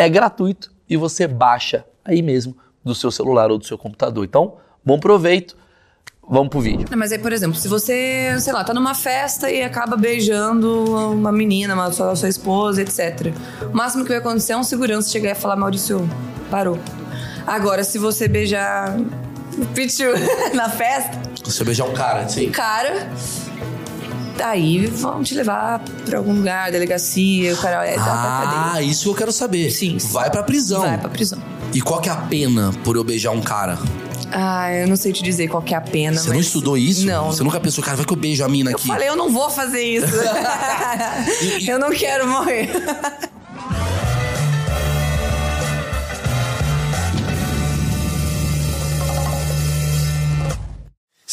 é gratuito e você baixa aí mesmo do seu celular ou do seu computador. Então, bom proveito. Vamos pro vídeo. Não, mas aí, por exemplo, se você, sei lá, tá numa festa e acaba beijando uma menina, uma sua, sua esposa, etc. O máximo que vai acontecer é um segurança chegar e falar, Maurício, parou. Agora, se você beijar Pichu na festa. Se você beijar um cara, sim. Um cara Aí vão te levar pra algum lugar, delegacia, o cara é Ah, cadeia. isso eu quero saber. Sim, sim. Vai pra prisão. Vai pra prisão. E qual que é a pena por eu beijar um cara? Ah, eu não sei te dizer qual que é a pena. Você mas... não estudou isso? Não. Você nunca pensou, cara, vai que eu beijo a mina eu aqui? Eu falei, eu não vou fazer isso. e, e... Eu não quero morrer.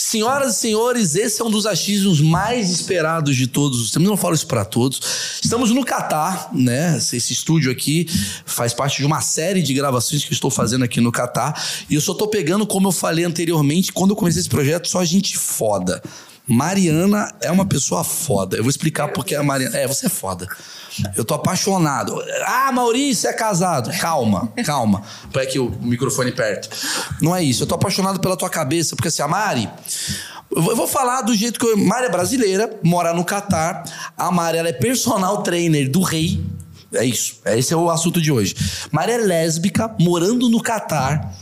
Senhoras e senhores, esse é um dos achismos mais esperados de todos os tempos. Não falo isso para todos. Estamos no Catar, né? Esse estúdio aqui faz parte de uma série de gravações que eu estou fazendo aqui no Catar. E eu só tô pegando, como eu falei anteriormente, quando eu comecei esse projeto, só gente foda. Mariana é uma pessoa foda. Eu vou explicar porque a Mariana. É, você é foda. Eu tô apaixonado. Ah, Maurício é casado. Calma, calma. Põe aqui o microfone perto. Não é isso. Eu tô apaixonado pela tua cabeça, porque assim, a Mari. Eu vou falar do jeito que eu. Mari é brasileira, mora no Catar. A Mari ela é personal trainer do rei. É isso. Esse é o assunto de hoje. Mari é lésbica, morando no Catar.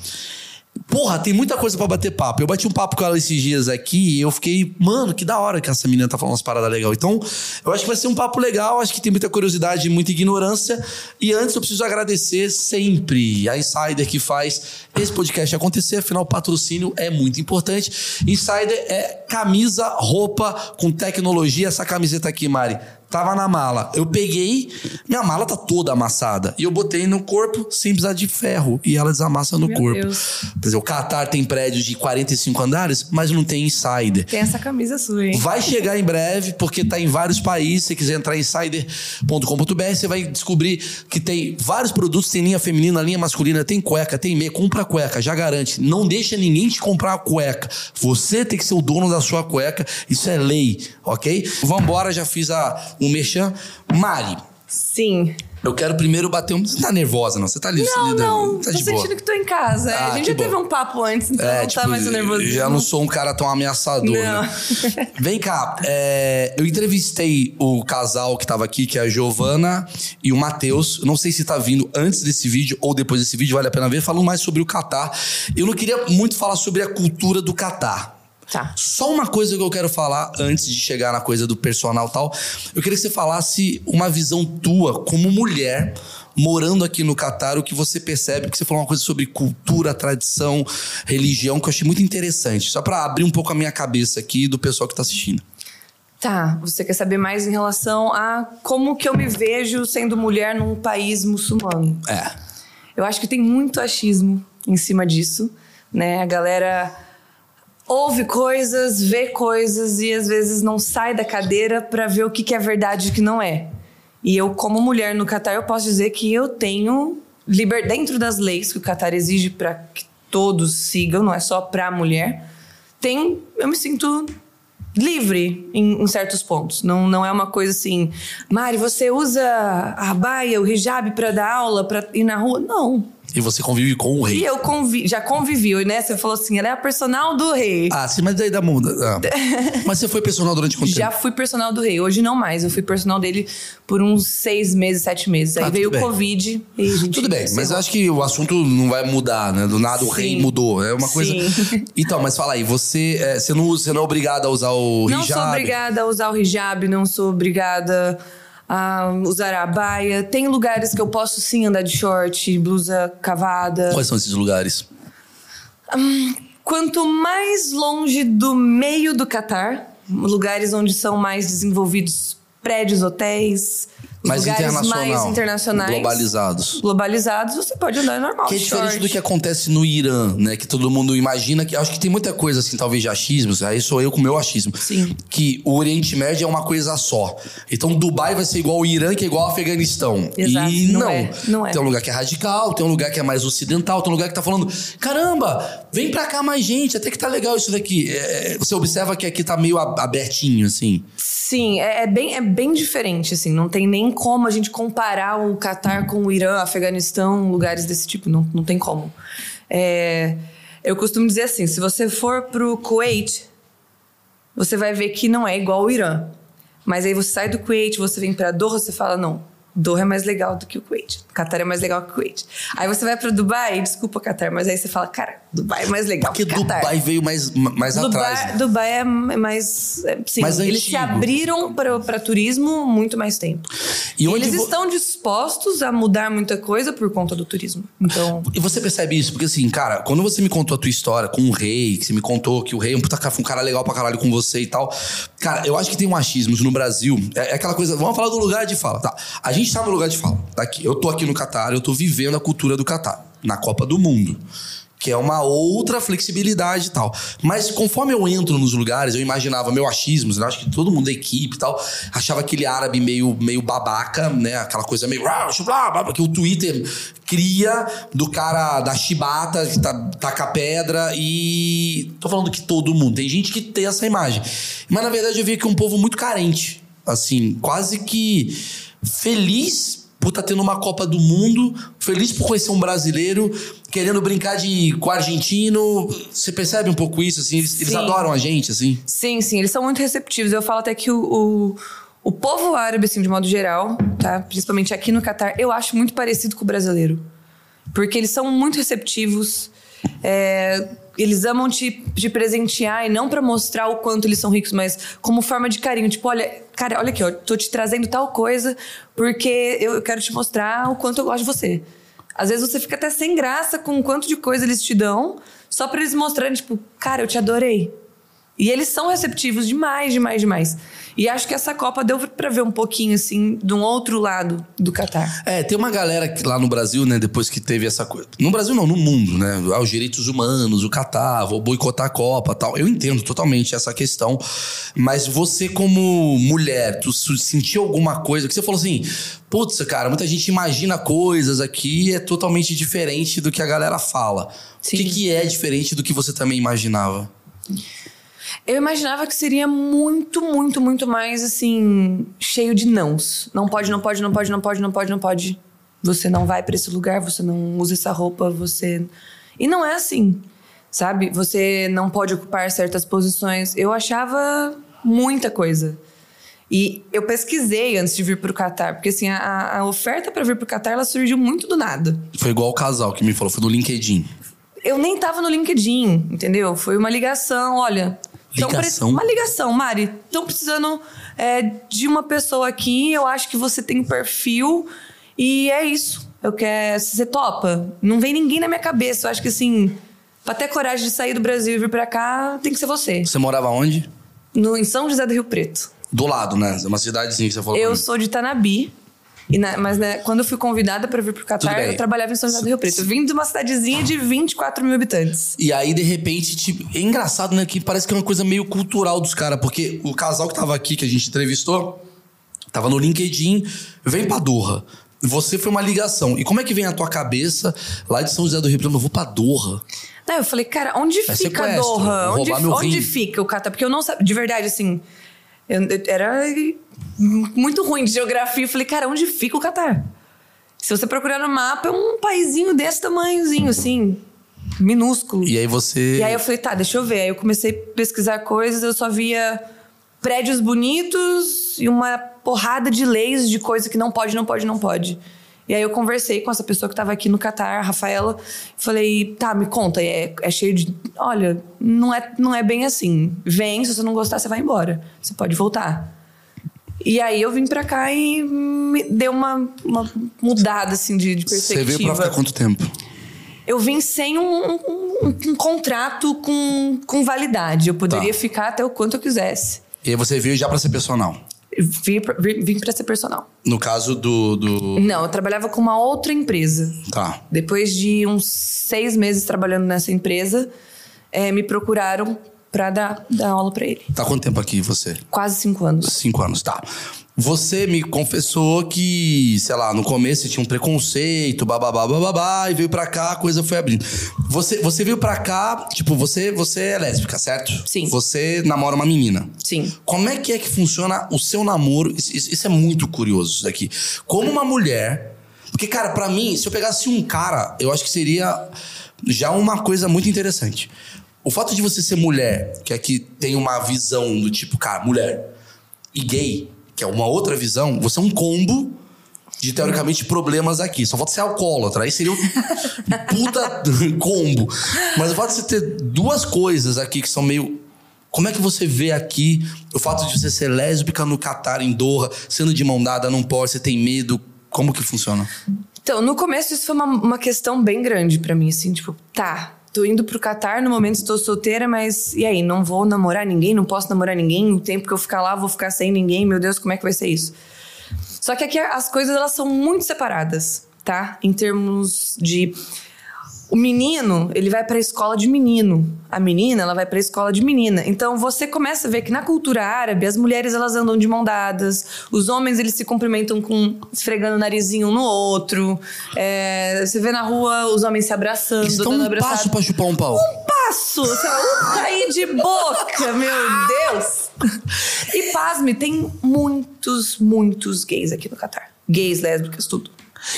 Porra, tem muita coisa para bater papo. Eu bati um papo com ela esses dias aqui e eu fiquei, mano, que da hora que essa menina tá falando umas paradas legais. Então, eu acho que vai ser um papo legal, acho que tem muita curiosidade e muita ignorância. E antes eu preciso agradecer sempre a Insider que faz esse podcast acontecer, afinal, o patrocínio é muito importante. Insider é camisa, roupa com tecnologia. Essa camiseta aqui, Mari, Tava na mala. Eu peguei, minha mala tá toda amassada. E eu botei no corpo sem precisar de ferro. E ela desamassa no Meu corpo. Deus. Quer dizer, o Qatar tem prédios de 45 andares, mas não tem insider. Tem essa camisa sua, hein? Vai chegar em breve, porque tá em vários países. Se você quiser entrar em insider.com.br, você vai descobrir que tem vários produtos. Tem linha feminina, linha masculina, tem cueca, tem meia. Compra cueca, já garante. Não deixa ninguém te comprar a cueca. Você tem que ser o dono da sua cueca. Isso é lei, ok? Vambora, já fiz a o Merchan. Mari. Sim. Eu quero primeiro bater um. Você tá nervosa, não? Você tá ali? Não, não. Tá tô sentindo boa. que tô em casa. Ah, a gente já bom. teve um papo antes, então É, não tipo, tá mais nervoso. Já não sou um cara tão ameaçador, Não. né? Vem cá, é, eu entrevistei o casal que tava aqui, que é a Giovana e o Matheus. Não sei se tá vindo antes desse vídeo ou depois desse vídeo, vale a pena ver. Falando mais sobre o Catar. Eu não queria muito falar sobre a cultura do Catar. Tá. Só uma coisa que eu quero falar antes de chegar na coisa do personal tal. Eu queria que você falasse uma visão tua como mulher morando aqui no Catar, o que você percebe, porque você falou uma coisa sobre cultura, tradição, religião, que eu achei muito interessante. Só para abrir um pouco a minha cabeça aqui do pessoal que tá assistindo. Tá, você quer saber mais em relação a como que eu me vejo sendo mulher num país muçulmano? É. Eu acho que tem muito achismo em cima disso, né? A galera ouve coisas, vê coisas e às vezes não sai da cadeira para ver o que, que é verdade e o que não é. E eu, como mulher no Catar, eu posso dizer que eu tenho liber... dentro das leis que o Catar exige para que todos sigam, não é só para a mulher. Tem, eu me sinto livre em, em, certos pontos. Não, não é uma coisa assim, Mari, você usa a baia, o hijab para dar aula, para ir na rua? Não, E você convive com o rei. E eu convi já convivi, né? Você falou assim, ela é a personal do rei. Ah, sim, mas daí dá muda. Ah. mas você foi personal durante quanto Já tempo? fui personal do rei. Hoje não mais. Eu fui personal dele por uns seis meses, sete meses. Aí Ah, veio o. Covid e a gente. Tudo bem, mas eu acho que o assunto não vai mudar, né? Do nada o Sim. rei mudou. É uma coisa. Sim. Então, mas fala aí, você, é, você, não, você não é obrigada a usar o Não hijab? sou obrigada a usar o hijab, não sou obrigada a usar a baia. Tem lugares que eu posso sim andar de short, blusa cavada. Quais são esses lugares? Quanto mais longe do meio do Catar, lugares onde são mais desenvolvidos prédios, hotéis, Mais lugares internacional. mais internacionais, Globalizados. globalizados, você pode andar normal. Que é diferente short. do que acontece no Irã, né? Que todo mundo imagina que. Acho que tem muita coisa, assim, talvez de achismos. Aí sou eu com o meu achismo. Sim. Que o Oriente Médio é uma coisa só. Então Dubai vai ser igual ao Irã, que é igual ao Afeganistão. Exato, E não não. é, não é. Tem um lugar que é radical, tem um lugar que é mais ocidental, tem um lugar que tá falando: caramba, vem pra cá mais gente, até que tá legal isso daqui. É, você observa que aqui tá meio abertinho, assim. Sim, é, é bem, é bem diferente, assim. Não tem nem como a gente comparar o Catar com o Irã, Afeganistão, lugares desse tipo. Não, não tem como. É, eu costumo dizer assim, se você for pro Kuwait, você vai ver que não é igual ao Irã. Mas aí você sai do Kuwait, você vem pra Doha, você fala, não, Doha é mais legal do que o Kuwait. Qatar é mais legal que o Kuwait. Aí você vai pra Dubai, desculpa, Qatar, mas aí você fala, cara, Dubai é mais legal Porque que Qatar. Dubai veio mais, mais Dubai, atrás. né? Dubai é mais. é, sim, Mais eles se antigo. abriram para turismo muito mais tempo. E eles vo- estão dispostos a mudar muita coisa por conta do turismo. Então. E você percebe isso? Porque assim, cara, quando você me contou a tua história com o rei, que você me contou que o rei é um, puta, um cara legal pra caralho com você e tal. Cara, eu acho que tem um achismo no Brasil. É, é aquela coisa. Vamos falar do lugar de fala. Tá. A gente tá no lugar de fala. Tá aqui. Eu tô aqui no Catar, eu tô vivendo a cultura do Catar. Na Copa do Mundo. Que é uma outra flexibilidade e tal. Mas conforme eu entro nos lugares, eu imaginava meu achismo, eu acho que todo mundo da equipe e tal, achava aquele árabe meio, meio babaca, né? Aquela coisa meio. "Ah, blá, blá", que o Twitter cria do cara da chibata, que tá, taca pedra e. Tô falando que todo mundo. Tem gente que tem essa imagem. Mas na verdade eu vi que é um povo muito carente. Assim, quase que feliz por estar tendo uma Copa do Mundo, feliz por conhecer um brasileiro, querendo brincar de com argentino. Você percebe um pouco isso, assim? Eles, eles adoram a gente, assim. Sim, sim, eles são muito receptivos. Eu falo até que o, o, o povo árabe, assim, de modo geral, tá? Principalmente aqui no Catar, eu acho muito parecido com o brasileiro. Porque eles são muito receptivos. é, eles amam te, te presentear e não pra mostrar o quanto eles são ricos, mas como forma de carinho. Tipo, olha, cara, olha aqui, ó, tô te trazendo tal coisa porque eu quero te mostrar o quanto eu gosto de você. Às vezes você fica até sem graça com o quanto de coisa eles te dão, só pra eles mostrarem, tipo, cara, eu te adorei. E eles são receptivos demais, demais, demais. E acho que essa Copa deu pra ver um pouquinho, assim, de um outro lado do Catar. É, tem uma galera que lá no Brasil, né, depois que teve essa coisa. No Brasil não, no mundo, né? Ah, Os direitos humanos, o Catar, vou boicotar a Copa tal. Eu entendo totalmente essa questão. Mas você, como mulher, tu sentiu alguma coisa que você falou assim: putz, cara, muita gente imagina coisas aqui é totalmente diferente do que a galera fala. O Sim. que, que é diferente do que você também imaginava? Eu imaginava que seria muito, muito, muito mais, assim, cheio de nãos. Não pode, não pode, não pode, não pode, não pode, não pode. Você não vai pra esse lugar, você não usa essa roupa, você. E não é assim, sabe? Você não pode ocupar certas posições. Eu achava muita coisa. E eu pesquisei antes de vir pro Catar, porque assim, a, a oferta pra vir pro Catar ela surgiu muito do nada. Foi igual o casal que me falou, foi no LinkedIn. Eu nem tava no LinkedIn, entendeu? Foi uma ligação, olha. Tão pre- Ligação? Uma ligação, Mari. Estão precisando é, de uma pessoa aqui. Eu acho que você tem um perfil. E é isso. Eu quero. Você topa? Não vem ninguém na minha cabeça. Eu acho que assim, pra ter coragem de sair do Brasil e vir pra cá, tem que ser você. Você morava onde? No, em São José do Rio Preto. Do lado, né? É uma cidadezinha que você falou. Eu sou de Tanabi. Na- mas né, quando eu fui convidada pra vir pro Catar, eu trabalhava em São José do Rio Preto. Eu vim de uma cidadezinha de 24 mil habitantes. E aí, de repente, tipo, é engraçado, né? Que parece que é uma coisa meio cultural dos caras, porque o casal que tava aqui, que a gente entrevistou, tava no LinkedIn, vem pra Doha. Você foi uma ligação. E como é que vem a tua cabeça lá de São José do Rio Preto? Eu vou pra Doha. Não, eu falei, cara, onde É fica Doha? Onde, onde fica o Catar? Porque eu não sabia, de verdade, assim, eu, eu era muito ruim de geografia. Eu falei, cara, onde fica o Catar? Se você procurar no mapa, é um paizinho desse tamanhozinho, assim, minúsculo. E aí você. E aí eu falei, tá, deixa eu ver. Aí eu comecei a pesquisar coisas, eu só via prédios bonitos e uma porrada de leis de coisa que não pode, não pode, não pode. E aí eu conversei com essa pessoa que tava aqui no Catar, a Rafaela, falei, tá, me conta, é, é cheio de. Olha, não é, não é bem assim. Vem, se você não gostar, você vai embora. Você pode voltar. E aí eu vim pra cá e me deu uma, uma mudada, assim, de, de Você perspectiva. veio pra ficar quanto tempo? Eu vim sem um, um- um- um contrato com, com validade. Eu poderia Tá. ficar até o quanto eu quisesse. E aí você veio já pra ser personal. Vim pra ser personal. No caso do. do... Não, eu trabalhava com uma outra empresa. Tá. Depois de uns seis meses trabalhando nessa empresa, eh, me procuraram pra dar, dar aula pra ele. Tá quanto tempo aqui você? Quase cinco anos. Cinco anos, tá. Você me confessou que, sei lá, no começo você tinha um preconceito, bababá, bababá, e veio pra cá, a coisa foi abrindo. Você, você veio pra cá, tipo, você, você é lésbica, certo? Sim. Você namora uma menina. Sim. Como é que é que funciona o seu namoro? Isso, isso- isso é muito curioso, isso daqui. Como uma mulher. Porque, cara, pra mim, se eu pegasse um cara, eu acho que seria já uma coisa muito interessante. O fato de você ser mulher, que aqui tem uma visão do tipo, cara, mulher, e gay, que é uma outra visão, você é um combo de, teoricamente, problemas aqui. Só falta ser alcoólatra. Aí seria um puta combo. Mas o fato de você ter duas coisas aqui que são meio. Como é que você vê aqui o fato de você ser lésbica no Catar, em Doha, sendo de mão dada, não pode, você tem medo? Como que funciona? Então, no começo isso foi uma, uma questão bem grande pra mim, assim, tipo, tá, tô indo pro Catar, no momento estou solteira, mas e aí, não vou namorar ninguém, não posso namorar ninguém, o tempo que eu ficar lá, vou ficar sem ninguém, meu Deus, como é que vai ser isso? Só que aqui as coisas, elas são muito separadas, tá? Em termos de... O menino, ele vai pra escola de menino. A menina, ela vai pra escola de menina. Então você começa a ver que na cultura árabe, as mulheres elas andam de mão dadas, os homens eles se cumprimentam com esfregando o narizinho um no outro. É, você vê na rua os homens se abraçando, Eles estão dando um abraçada. passo pra chupar um pau. passo! Sei lá, um cair de boca, meu Deus! E pasme, tem muitos, muitos gays aqui no Catar. Gays, lésbicas, tudo.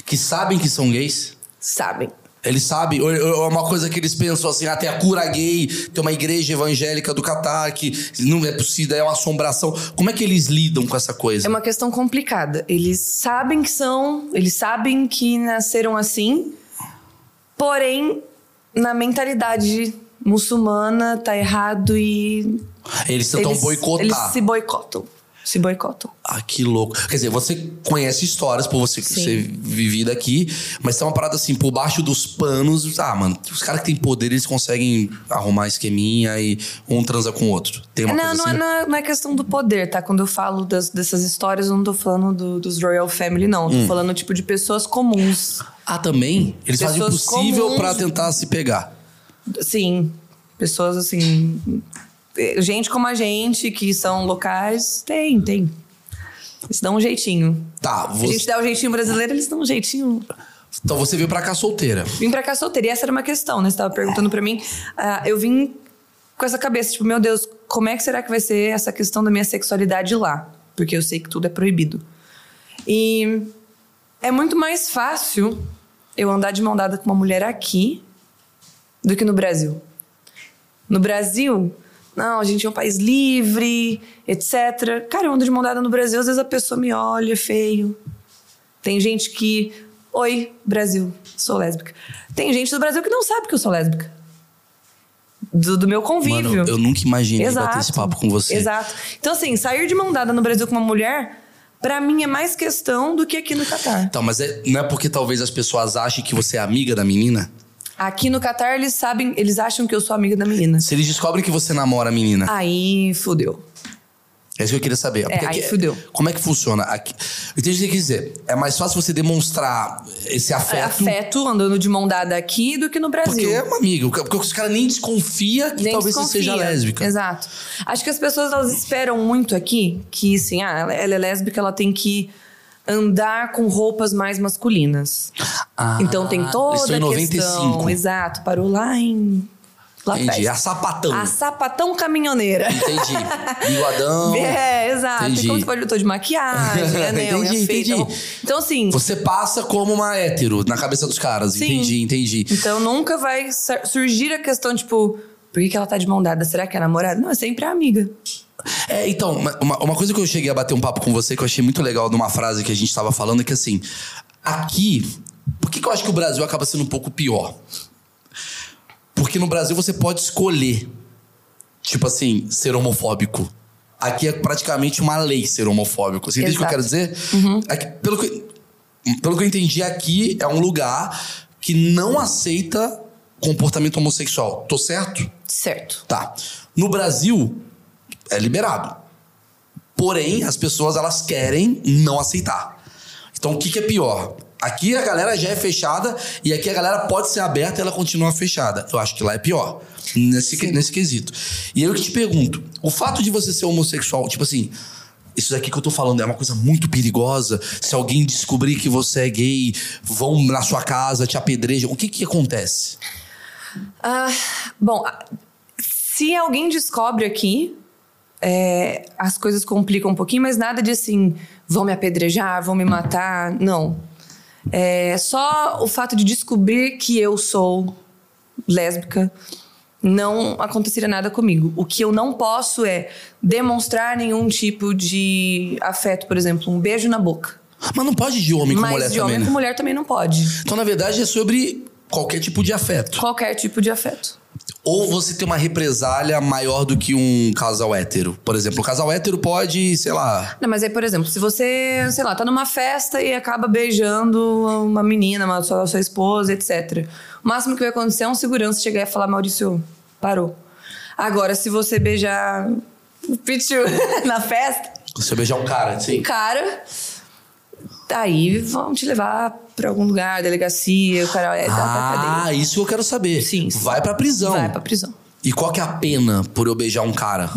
Que sabem que são gays. Sabem. Eles sabem, é uma coisa que eles pensam assim, ah, tem a cura gay, tem uma igreja evangélica do Catar que não é possível, é uma assombração. Como é que eles lidam com essa coisa? É uma questão complicada. Eles sabem que são, eles sabem que nasceram assim, porém, na mentalidade muçulmana, tá errado e. Eles tentam eles, boicotar. Eles se boicotam. Se boicotam. Ah, que louco. Quer dizer, você conhece histórias por você Sim. ser vivida aqui, mas tem uma parada assim, por baixo dos panos. Ah, mano, os caras que têm poder, eles conseguem arrumar esqueminha e um transa com o outro. Tem uma Não, coisa não, assim? é, não, é, não é questão do poder, tá? Quando eu falo das- dessas histórias, eu não tô falando do- dos Royal Family, não. Hum. Tô falando, tipo, de pessoas comuns. Ah, também? Eles fazem o Pessoas possível pra tentar se pegar. Sim, pessoas assim. Eh, Gente como a gente, que são locais, tem, tem. Eles dão um jeitinho. Tá, Se a gente você... der o jeitinho brasileiro, eles dão um jeitinho. então você veio pra cá solteira. Vim pra cá solteira. E essa era uma questão, né? Você tava perguntando pra mim. Ah, eu vim com essa cabeça, tipo, meu Deus, como é que será que vai ser essa questão da minha sexualidade lá? Porque eu sei que tudo é proibido. E é muito mais fácil eu andar de mão dada com uma mulher aqui do que no Brasil. No Brasil, não, a gente é um país livre, etc. Cara, eu ando de mão dada no Brasil, às vezes a pessoa me olha feio. Tem gente que. Oi, Brasil, sou lésbica. Tem gente do Brasil que não sabe que eu sou lésbica. Do, do meu convívio. Mano, eu nunca imaginei Exato. bater esse papo com você. Exato. Então, assim, sair de mão dada no Brasil com uma mulher, pra mim é mais questão do que aqui no Catar. Então, mas é- não é porque talvez as pessoas achem que você é amiga da menina? Aqui no Catar, eles sabem, eles acham que eu sou amiga da menina. Se eles descobrem que você namora a menina, Aí fudeu. é isso que eu queria saber. Porque aí aqui- fudeu. Como é que funciona? Aqui, eu entendi o que você quer dizer. É mais fácil você demonstrar esse É afeto. afeto andando de mão dada aqui do que no Brasil. Porque é uma amiga. Porque os caras nem desconfia que Nem talvez você desconfia. seja lésbica. Exato. Acho que as pessoas elas esperam muito aqui que, assim, ah, ela é lésbica, ela tem que andar com roupas mais masculinas. Ah, então tem toda isso em a 95. questão. Exato. Parou lá em lá Entendi. atrás. A sapatão. A sapatão caminhoneira. Entendi. Bigodão. É, exato. Entendi. E como você pode eu tô de maquiagem, né? Entendi, unha feita. entendi. Então, assim. Você passa como uma hétero na cabeça dos caras. Sim. Entendi, entendi. Então nunca vai sur- surgir a questão, tipo, por que, que ela tá de mão dada? Será que é namorada? Não, é sempre a amiga. É, então, uma, uma coisa que eu cheguei a bater um papo com você que eu achei muito legal numa frase que a gente tava falando é que assim, aqui, por que, que eu acho que o Brasil acaba sendo um pouco pior? Porque no Brasil você pode escolher, tipo assim, ser homofóbico. Aqui é praticamente uma lei ser homofóbico. Você entende o que eu quero dizer? Aqui, pelo, que, pelo que eu entendi, aqui é um lugar que não aceita comportamento homossexual. Tô certo? Certo. Tá. No Brasil, é liberado. Porém, as pessoas elas querem não aceitar. Então, o que, que é pior? Aqui a galera já é fechada e aqui a galera pode ser aberta e ela continua fechada. Eu acho que lá é pior. Nesse, nesse quesito. E eu que te pergunto: o fato de você ser homossexual, tipo assim. Isso daqui que eu tô falando é uma coisa muito perigosa. Se alguém descobrir que você é gay, vão na sua casa, te apedrejam. O que que acontece? Ah, bom, se alguém descobre aqui, é, as coisas complicam um pouquinho, mas nada de assim, vão me apedrejar, vão me matar, não. É só o fato de descobrir que eu sou lésbica, não aconteceria nada comigo. O que eu não posso é demonstrar nenhum tipo de afeto, por exemplo, um beijo na boca. Mas não pode de homem com Mas mulher de também, homem né? com mulher também não pode. Então, na verdade, é sobre qualquer tipo de afeto. Qualquer tipo de afeto. Ou você tem uma represália maior do que um casal hétero. Por exemplo, o casal hétero pode, sei lá. Não, mas aí, por exemplo, se você, sei lá, tá numa festa e acaba beijando uma menina, uma sua, sua esposa, etc. O máximo que vai acontecer é um segurança chegar e falar, Maurício, parou. Agora, se você beijar o Pichu na festa, Você beijar um cara, um assim. cara, aí vão te levar pra algum lugar, delegacia, o cara é Ah, cadeia. isso eu quero saber. Sim, sim. Vai pra prisão. Vai pra prisão. E qual que é a pena por eu beijar um cara?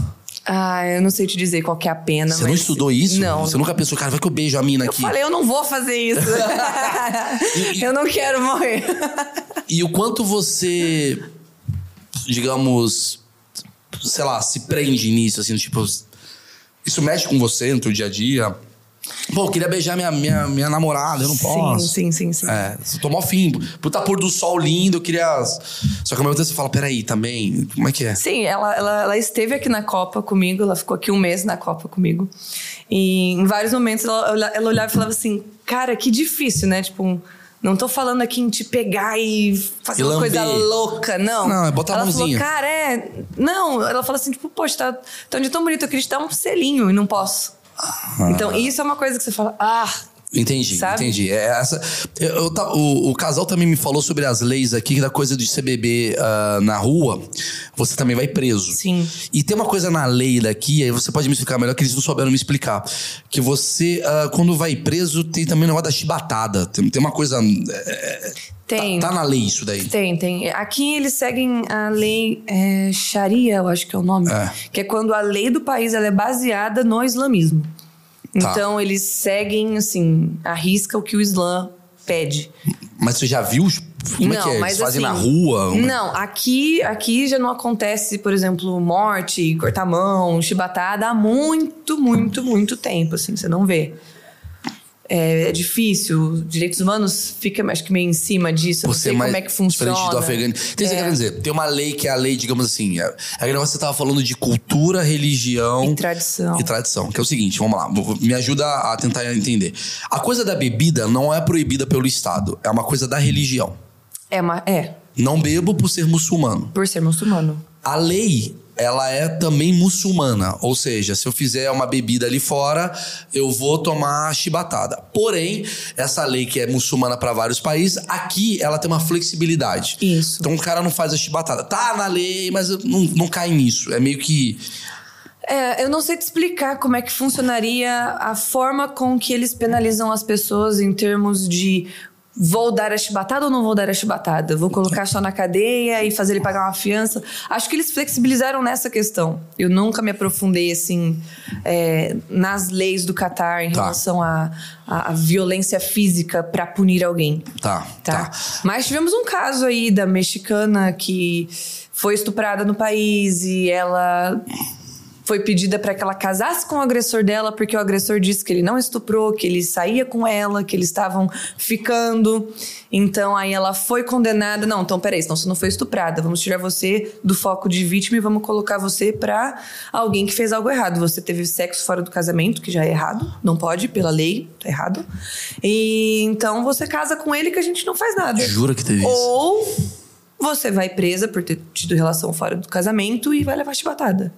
Ah, eu não sei te dizer qual que é a pena. Você não mas- estudou isso? Não. Você nunca pensou, cara, vai que eu beijo a mina Eu aqui. falei, eu não vou fazer isso. eu não quero morrer. E o quanto você, digamos, sei lá, se prende nisso, assim, tipo, isso mexe com você no teu dia a dia? Pô, eu queria beijar minha, minha, minha namorada, eu não posso. Sim, sim, sim, sim. É, tomou fim. Puta pôr do sol lindo, eu queria. Só que ao mesmo tempo você fala, peraí, também, como é que é? Sim, ela, ela, ela esteve aqui na Copa comigo, ela ficou aqui um mês na Copa comigo. E em vários momentos ela, ela olhava e falava assim: Cara, que difícil, né? Tipo, um, não tô falando aqui em te pegar e fazer E uma coisa louca, não. Não, é botar a ela mãozinha. falou, cara, é. Não, ela fala assim: Tipo, poxa, tá, tá um dia tão bonito, eu queria te dar um selinho e não posso. Então, isso é uma coisa que você fala: Ah, Entendi, Sabe? entendi. É essa, eu, eu o, o casal também me falou sobre as leis aqui, da coisa de ser bebê ah, na rua, você também vai preso. Sim. E tem uma coisa na lei daqui, aí você pode me explicar melhor, que eles não souberam me explicar. Que você, ah, quando vai preso, tem também o negócio da chibatada. Tem, tem uma coisa. é, tem. Tá, tá na lei isso daí. Tem, tem. Aqui eles seguem a lei é, Sharia, eu acho que é o nome. É. Que é quando a lei do país ela é baseada no islamismo. Tá. Então eles seguem, assim, a risca o que o Islã pede. Mas você já viu? os- Como é que é? Eles fazem na rua? Não, aqui, aqui já não acontece, por exemplo, morte, cortar mão, chibatada há muito, muito, muito tempo, assim, você não vê. É, é difícil, direitos humanos fica, acho que meio em cima disso, não Você sei como é que funciona. do Afeganistão. Tem É. dizer. Tem uma lei que é a lei, digamos assim. É, é que você tava falando de cultura, religião. E tradição. E tradição. Que é o seguinte, vamos lá. Me ajuda a tentar entender. A coisa da bebida não é proibida pelo Estado. É uma coisa da religião. É, uma, é, Não bebo por ser muçulmano. por ser muçulmano. A lei, ela é também muçulmana. Ou seja, se eu fizer uma bebida ali fora, eu vou tomar chibatada. Porém, essa lei que é muçulmana para vários países, aqui ela tem uma flexibilidade. Isso. Então o cara não faz a chibatada. Tá na lei, mas não, não cai nisso. É meio que. É, eu não sei te explicar como é que funcionaria a forma com que eles penalizam as pessoas em termos de vou dar a chibatada ou não vou dar a chibatada? Vou colocar só na cadeia e fazer ele pagar uma fiança? Acho que eles flexibilizaram nessa questão. Eu nunca me aprofundei, assim, é, nas leis do Catar em Tá. relação à à- à violência física para punir alguém. Tá, Tá. tá. Mas tivemos um caso aí da mexicana que foi estuprada no país e ela foi pedida para que ela casasse com o agressor dela, porque o agressor disse que ele não estuprou, que ele saía com ela, que eles estavam ficando. Então aí ela foi condenada. Não, então peraí, senão você não foi estuprada. Vamos tirar você do foco de vítima e vamos colocar você para alguém que fez algo errado. Você teve sexo fora do casamento, que já é errado, não pode, pela lei, tá errado. E então você casa com ele que a gente não faz nada. Jura que teve isso? Ou você vai presa por ter tido relação fora do casamento e vai levar chibatada.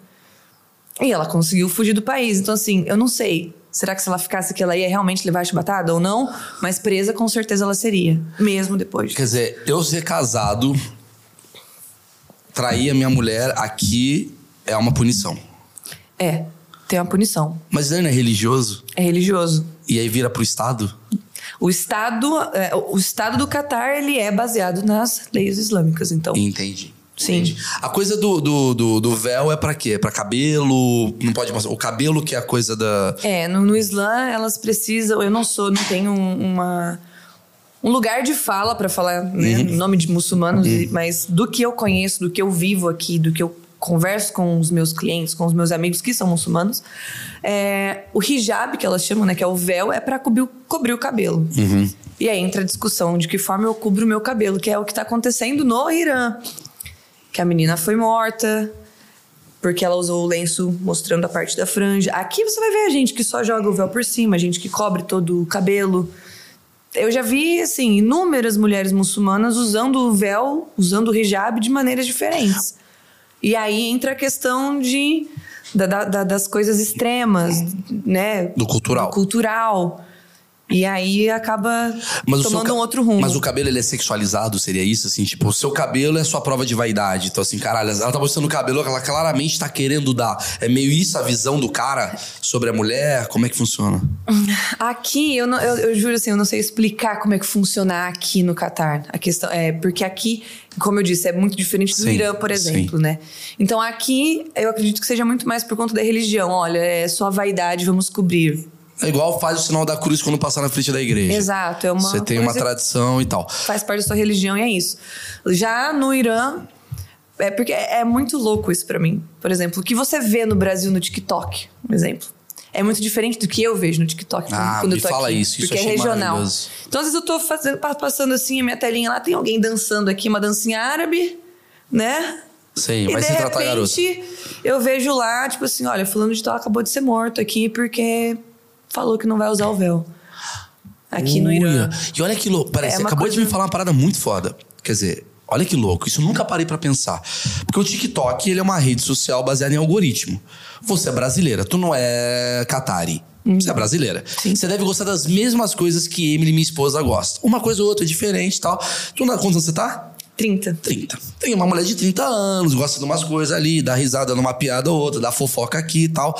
E ela conseguiu fugir do país. Então, assim, eu não sei. Será que se ela ficasse aqui, ela ia realmente levar a chibatada ou não? Mas presa, com certeza ela seria. Mesmo depois. Quer dizer, eu ser casado, trair a minha mulher aqui é uma punição. É, tem uma punição. Mas não é religioso? É religioso. E aí vira pro Estado? O Estado, é, o Estado do Catar, ele é baseado nas leis islâmicas, então. Entendi. Sim. Entendi. A coisa do, do, do, do véu é pra quê? É pra cabelo? Não pode mostrar. O cabelo que é a coisa da. É, no, no Islã elas precisam. Eu não sou, não tenho uma um lugar de fala para falar né, em nome de muçulmanos, e- mas do que eu conheço, do que eu vivo aqui, do que eu converso com os meus clientes, com os meus amigos que são muçulmanos, é, o hijab que elas chamam, né, que é o véu, é para cobrir, o- cobrir o cabelo. E aí entra a discussão de que forma eu cubro o meu cabelo, que é o que tá acontecendo no Irã, que a menina foi morta, porque ela usou o lenço mostrando a parte da franja. Aqui você vai ver a gente que só joga o véu por cima, a gente que cobre todo o cabelo. Eu já vi, assim, inúmeras mulheres muçulmanas usando o véu, usando o hijab de maneiras diferentes. E aí entra a questão de, da- da- da- das coisas extremas, né? Do cultural. Do cultural. E aí acaba Mas tomando um outro rumo. Mas o cabelo ele é sexualizado, seria isso? Assim, tipo, o seu cabelo é sua prova de vaidade. Então, assim, caralho, ela tá mostrando o cabelo ela claramente tá querendo dar. É meio isso a visão do cara sobre a mulher? Como é que funciona? Aqui, eu, não- eu, eu juro assim, eu não sei explicar como é que funciona aqui no Catar. A questão é porque aqui, como eu disse, é muito diferente do Sim, Irã, por exemplo, né? Então aqui, eu acredito que seja muito mais por conta da religião. Olha, é só vaidade, vamos cobrir. É igual faz o sinal da cruz quando passar na frente da igreja. Exato, é uma Você tem uma tradição e tal. faz parte da sua religião e é isso. Já no Irã, é porque é é muito louco isso pra mim. Por exemplo, o que você vê no Brasil no TikTok, um exemplo. É muito diferente do que eu vejo no TikTok quando- Ah, quando me eu tô fala aqui, isso, isso porque é achei regional. Então, às vezes eu tô fazendo, pa- passando assim a minha telinha lá, tem alguém dançando aqui, uma dancinha árabe, né? Sei, e de se tratar garoto. eu vejo lá, tipo assim, olha, fulano de tal acabou de ser morto aqui porque falou que não vai usar o véu. Aqui no Irã. Uia. E olha que louco. Peraí, É você acabou de coisa- me falar uma parada muito foda. Quer dizer, olha que louco. Isso eu nunca parei pra pensar. Porque o TikTok, ele é uma rede social baseada em algoritmo. Você é brasileira, tu não é Qatari. Você é brasileira. Você deve gostar das mesmas coisas que Emily, minha esposa, gosta. Uma coisa ou outra é diferente e tal. Tu, na quantos anos você tá? 30. 30. Tem uma mulher de 30 anos, gosta de umas coisas ali, dá risada numa piada ou outra, dá fofoca aqui e tal.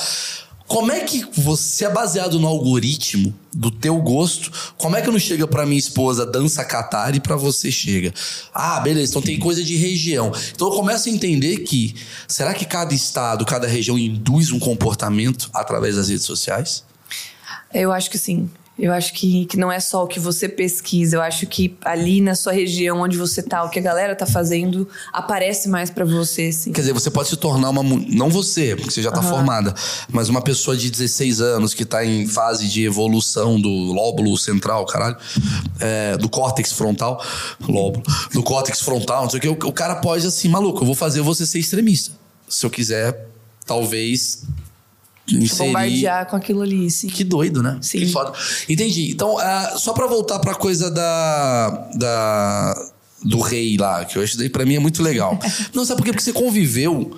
Como é que você é baseado no algoritmo do teu gosto? Como é que não chega pra minha esposa dança catar e pra você chega? Ah, beleza, então tem coisa de região. Então eu começo a entender que será que cada estado, cada região induz um comportamento através das redes sociais? Eu acho que sim. Eu acho que, que não é só o que você pesquisa. Eu acho que ali na sua região onde você tá, o que a galera tá fazendo, aparece mais pra você, assim. Quer dizer, você pode se tornar uma. Não você, porque você já tá formada, mas uma pessoa de 16 anos que tá em fase de evolução do lóbulo central, caralho, é, do córtex frontal, lóbulo, do córtex frontal, não sei o que. O, o cara pode, assim, maluco, eu vou fazer você ser extremista. Se eu quiser, talvez. Inserir. Bombardear com aquilo ali, sim. Que doido, né? Sim. Que foda. Entendi. Então, ah, só pra voltar pra coisa da, da. do rei lá, que eu acho que pra mim é muito legal. Não, sabe por quê? Porque você conviveu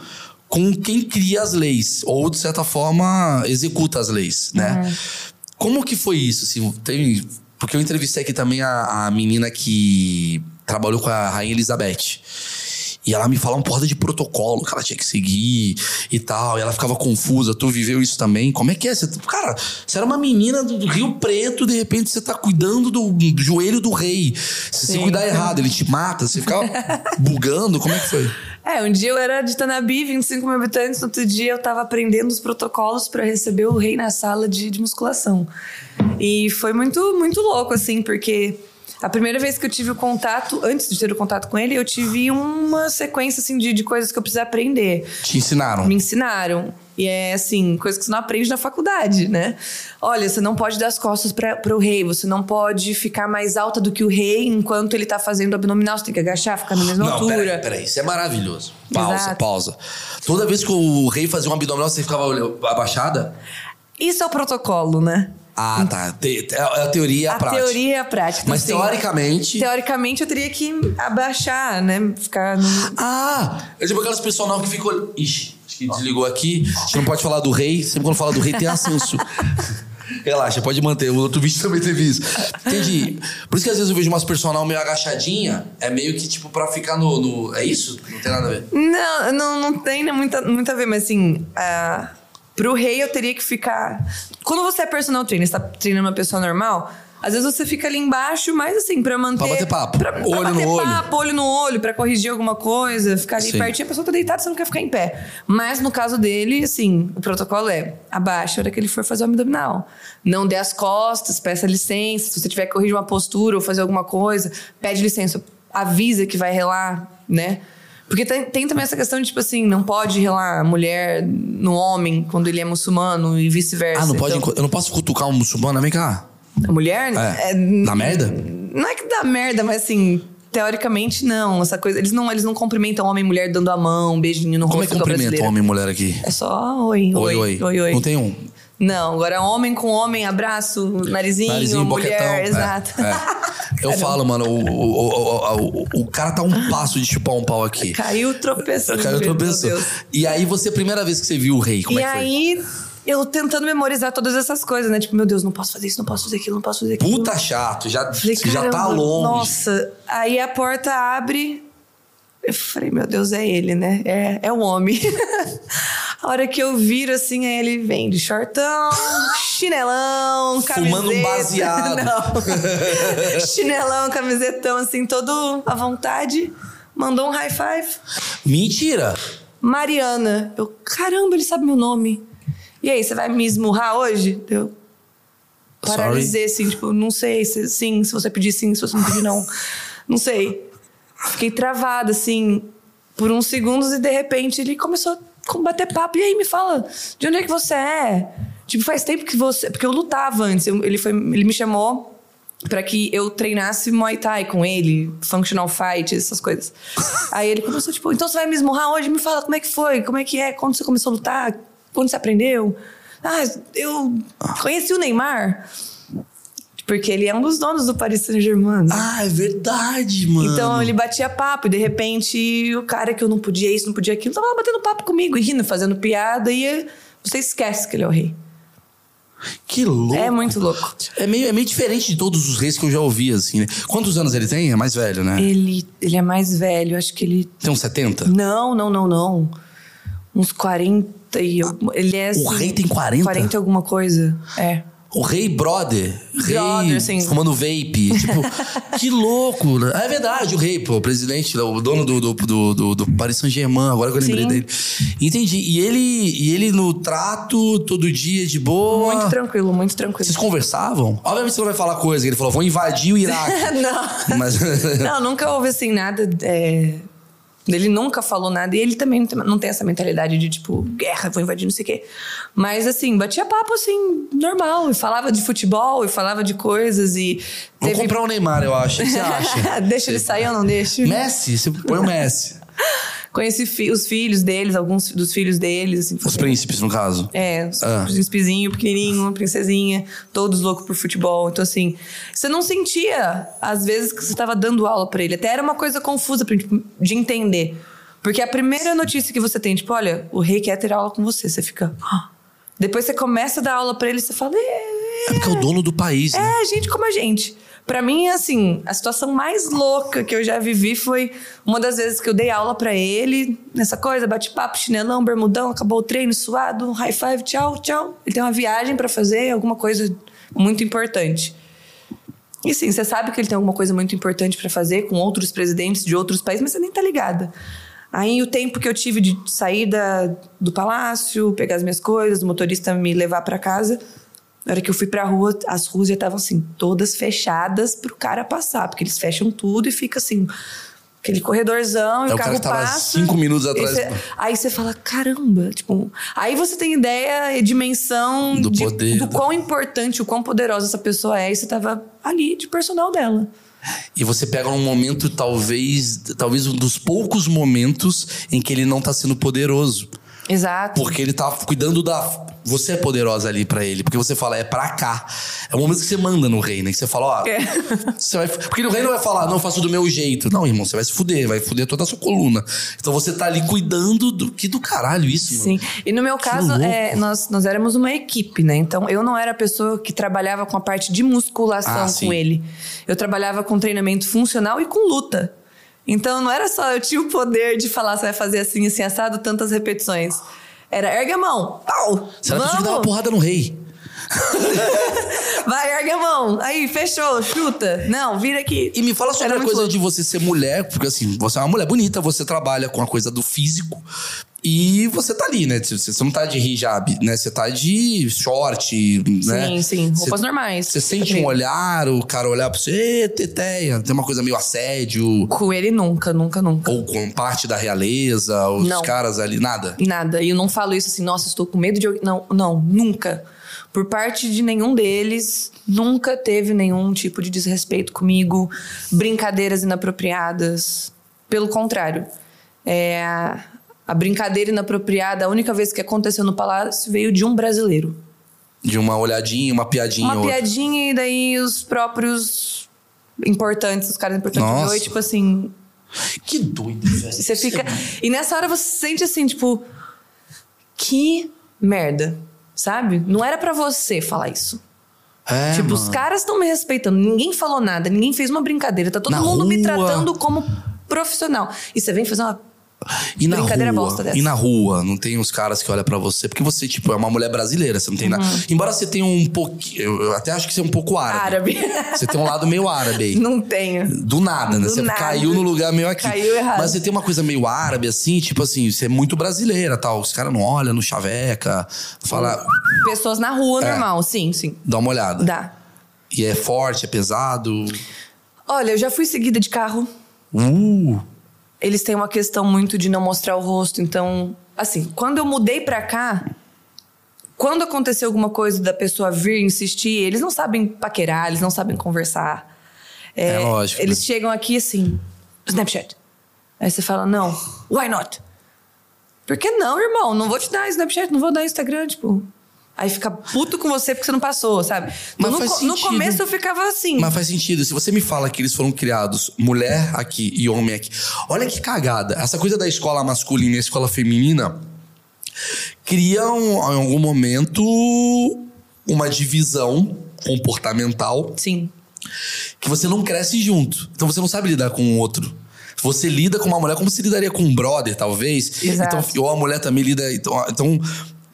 com quem cria as leis, ou de certa forma executa as leis, né? Como que foi isso? Assim, tem, porque eu entrevistei aqui também a, a menina que trabalhou com a Rainha Elizabeth. E ela me fala um porta de protocolo que ela tinha que seguir e tal. E ela ficava confusa. Tu viveu isso também? Como é que é? Você, cara, você era uma menina do, Rio Preto, de repente você tá cuidando do, do joelho do rei. Se você cuidar errado, ele te mata. Você ficava bugando. Como é que foi? É, um dia eu era de Tanabi, 25 mil habitantes, no outro dia eu tava aprendendo os protocolos pra receber o rei na sala de, de musculação. E foi muito, muito louco, assim, porque A primeira vez que eu tive o contato, antes de ter o contato com ele, eu tive uma sequência assim, de, de coisas que eu precisava aprender. Te ensinaram? Me ensinaram. E é assim, coisa que você não aprende na faculdade, né? Olha, você não pode dar as costas para o rei, você não pode ficar mais alta do que o rei enquanto ele tá fazendo abdominal, você tem que agachar, ficar na mesma não, altura. Peraí, peraí, isso é maravilhoso. Pausa, Exato. pausa. Toda vez que o rei fazia um abdominal, você ficava abaixada? Isso é o protocolo, né? Ah, tá. Te, é a teoria e a, a prática. teoria e a prática. Mas Então, teoricamente. Teoricamente eu teria que abaixar, né? Ficar no. Ah! É tipo aquelas pessoas novas que ficam. Ixi, acho que desligou aqui. A gente não pode falar do rei. Sempre quando fala do rei tem ascenso. Relaxa, pode manter. O outro vídeo também teve isso. Entendi. Por isso que às vezes eu vejo umas personal meio agachadinha. É meio que tipo pra ficar no. no- É isso? Não tem nada a ver. Não, não, não tem né, muita, muito a ver, mas assim. ah, pro rei eu teria que ficar. Quando você é personal trainer, você tá treinando uma pessoa normal. Às vezes você fica ali embaixo, mas assim, pra manter. Pra bater papo. Pra, pra Olho no bater olho. papo, olho no olho, pra corrigir alguma coisa, ficar ali Sim. pertinho, a pessoa tá deitada, você não quer ficar em pé. Mas no caso dele, assim, o protocolo é abaixa a hora que ele for fazer o abdominal. Não dê as costas, peça licença. Se você tiver que corrigir uma postura ou fazer alguma coisa, pede licença. Avisa que vai relar, né? Porque tem, tem também essa questão de, tipo assim, não pode relar mulher no homem quando ele é muçulmano e vice-versa. Ah, não pode. Então, Eu não posso cutucar um muçulmano? Vem cá. a mulher, É. é, Dá merda? não é que dá merda, mas assim, teoricamente não. Essa coisa, eles não, eles não cumprimentam homem e mulher dando a mão, um beijinho no Como é rosto que cumprimenta homem e mulher aqui? É só oi, oi, oi, oi, oi. Não tem um. Não, agora homem com homem, abraço, narizinho, Narizinho, mulher, boquetão. é, exato. é. Eu falo, mano, o, o, o, o, cara tá um passo de chupar um pau aqui. Caiu tropeçando. Caiu. Deus. E aí, você, primeira vez que você viu o rei, como e é que foi? aí, eu tentando memorizar todas essas coisas, né? Tipo, meu Deus, não posso fazer isso, não posso fazer aquilo, não posso fazer aquilo. Puta chato, já, Falei, já tá "Caramba, longe. Nossa, aí a porta abre. Eu falei, meu Deus, é ele, né? É, é o homem. a hora que eu viro assim, aí ele vem de shortão, chinelão, camiseta. Fumando um baseado. Não. chinelão, camisetão, assim, todo à vontade. Mandou um high five. Mentira! Mariana. Eu, caramba, ele sabe meu nome. E aí, você vai me esmurrar hoje? Eu paralisei, assim, tipo, não sei, se, sim, se você pedir sim, se você não pedir não. Não sei. Fiquei travada, assim, por uns segundos e de repente ele começou bater papo. E aí, me fala, de onde é que você é? Tipo, faz tempo que você. Porque eu lutava antes. eu- ele, foi, ele me chamou pra que eu treinasse Muay Thai com ele, functional fight, essas coisas. Aí ele começou, tipo, então você vai me esmurrar hoje? Me fala como é que foi, como é que é, quando você começou a lutar, quando você aprendeu? Ah, eu conheci o Neymar. Porque ele é um dos donos do Paris Saint-Germain. né? Ah, é verdade, mano. Então ele batia papo e de repente o cara que eu não podia isso, não podia aquilo, tava lá batendo papo comigo, e rindo, fazendo piada e você esquece que ele é o rei. Que louco. É muito louco. É meio, é meio diferente de todos os reis que eu já ouvi, assim, né? Quantos anos ele tem? É mais velho, né? Ele, ele é mais velho, acho que ele. Tem uns 70? Não, não, não, não. Uns 40 e. Ele é. O assim, rei tem 40? 40 e alguma coisa. É. O rei brother. Rei Brother, sim. fumando vape. Tipo, que louco. né? É verdade, o rei, pô, o presidente, o dono do, do, do, do- do Paris Saint-Germain, agora que eu lembrei Sim. dele. Entendi. E ele, e ele no trato, todo dia, de boa. Muito tranquilo, muito tranquilo. Vocês conversavam? Obviamente você não vai falar coisa. Ele falou, vou invadir o Iraque. não. Mas. Não, nunca houve assim nada. é, Ele nunca falou nada. E ele também não tem, não tem essa mentalidade de tipo, guerra, vou invadir, não sei o quê. Mas assim, batia papo assim, normal. E falava de futebol, e falava de coisas. E. Vou teve- comprar o Neymar, eu acho. O que você acha? deixa ele sair ou não deixa? Messi? Você põe o Messi. Conheci fi- os filhos deles, alguns dos filhos deles. Assim, Os príncipes, no caso. É, os Ah. príncipezinho, pequenininho, princesinha, todos loucos por futebol. Então, assim, você não sentia, às vezes, que você tava dando aula pra ele. Até era uma coisa confusa pra, tipo, de entender. Porque a primeira notícia que você tem, tipo, olha, o rei quer ter aula com você. Você fica. "Ah." Depois você começa a dar aula pra ele e você fala. É, É porque é o dono do país, né? é, gente como a gente. Pra mim, assim, a situação mais louca que eu já vivi foi uma das vezes que eu dei aula pra ele, nessa coisa, bate-papo, chinelão, bermudão, acabou o treino, suado, high five, tchau, tchau. Ele tem uma viagem pra fazer, alguma coisa muito importante. E sim, você sabe que ele tem alguma coisa muito importante pra fazer com outros presidentes de outros países, mas você nem tá ligada. Aí o tempo que eu tive de sair da, do palácio, pegar as minhas coisas, o motorista me levar pra casa, Na hora que eu fui pra rua, as ruas já estavam assim, todas fechadas pro cara passar, porque eles fecham tudo e fica assim, aquele corredorzão e É o o cara carro tava passa. cinco minutos atrás. cê- aí você fala, caramba, tipo, aí você tem ideia e dimensão Do de- poder, do do- quão importante, o quão poderosa essa pessoa é, e você tava ali de personal dela. E você pega um momento, talvez, talvez um dos poucos momentos em que ele não tá sendo poderoso. Exato. Porque ele tá cuidando da. Você é poderosa ali pra ele. Porque você fala, é pra cá. É o momento que você manda no reino. Que você fala, ó. É. Você vai, porque no reino vai falar, não, eu faço do meu jeito. Não, irmão, você vai se fuder, vai fuder toda a sua coluna. Então você tá ali cuidando do. Que do caralho isso, mano. Sim. E no meu caso, louco. é, nós, nós éramos uma equipe, né? Então eu não era a pessoa que trabalhava com a parte de musculação Ah, com ele. Eu trabalhava com treinamento funcional e com luta. Então não era só eu tinha o poder de falar, você vai fazer assim, assim, assado, tantas repetições. Era ergue a mão, pau! A pessoa que dava uma Vamos! porrada no rei. Vai, ergue a mão! Aí, fechou, chuta! Não, vira aqui. E me fala sobre Era a coisa louco. de você ser mulher, porque assim, você é uma mulher bonita, você trabalha com a coisa do físico e você tá ali, né? Você, não tá de hijab, né? Você tá de short, né? Sim, sim, roupas Você- normais. Você sente um olhar, o cara olhar pra você, "Ê, teteia, tem uma coisa meio assédio, Com ele nunca, nunca, nunca. ou com parte da realeza, os Não. caras ali, nada. Nada. E eu não falo isso assim, nossa, estou com medo de. alguém." Não, não, nunca. Por parte de nenhum deles, nunca teve nenhum tipo de desrespeito comigo, brincadeiras inapropriadas. Pelo contrário. É, a brincadeira inapropriada, a única vez que aconteceu no palácio veio de um brasileiro. De uma olhadinha, uma piadinha. Uma outra. piadinha e daí os próprios importantes, os caras importantes Nossa. veio, tipo assim, Que doido, velho. Você fica. E nessa hora você se sente assim, tipo. Que merda. Sabe? Não era pra você falar isso. É, tipo, os mano. caras estão me respeitando. Ninguém falou nada, ninguém fez uma brincadeira. Tá todo Na mundo me rua. tratando como profissional. E você vem fazer uma. E na rua, bosta dessa. e na rua, não tem os caras que olham pra você, porque você, tipo, é uma mulher brasileira, você não tem nada. Embora você tenha um pouquinho, eu, até acho que você é um pouco árabe. Árabe. Você tem um lado meio árabe aí. Não tenho. Do nada, né? Do você nada. caiu no lugar meio aqui. Caiu errado. Mas você tem uma coisa meio árabe, assim, tipo assim, você é muito brasileira tal. Os caras não olham no chaveca, fala, Pessoas na rua, É. normal. Sim, sim. dá uma olhada. Dá. E é forte, é pesado. Olha, eu já fui seguida de carro. Uh! Eles têm uma questão muito de não mostrar o rosto. Então, assim, quando eu mudei pra cá, quando aconteceu alguma coisa da pessoa vir insistir, eles não sabem paquerar, eles não sabem conversar. É lógico, Eles né? chegam aqui assim, Snapchat. Aí você fala, não, why not? Por que não, irmão? Não vou te dar Snapchat, não vou dar Instagram, tipo. Aí fica puto com você porque você não passou, sabe? Então, Mas no, co- no começo eu ficava assim. Mas faz sentido. Se você me fala que eles foram criados mulher aqui e homem aqui. Olha que cagada. Essa coisa da escola masculina e a escola feminina criam, em algum momento, uma divisão comportamental Sim. que você não cresce junto. Então você não sabe lidar com o outro. Você lida com uma mulher como se lidaria com um brother, talvez. Exato. Então, ou a mulher também lida. Então, então,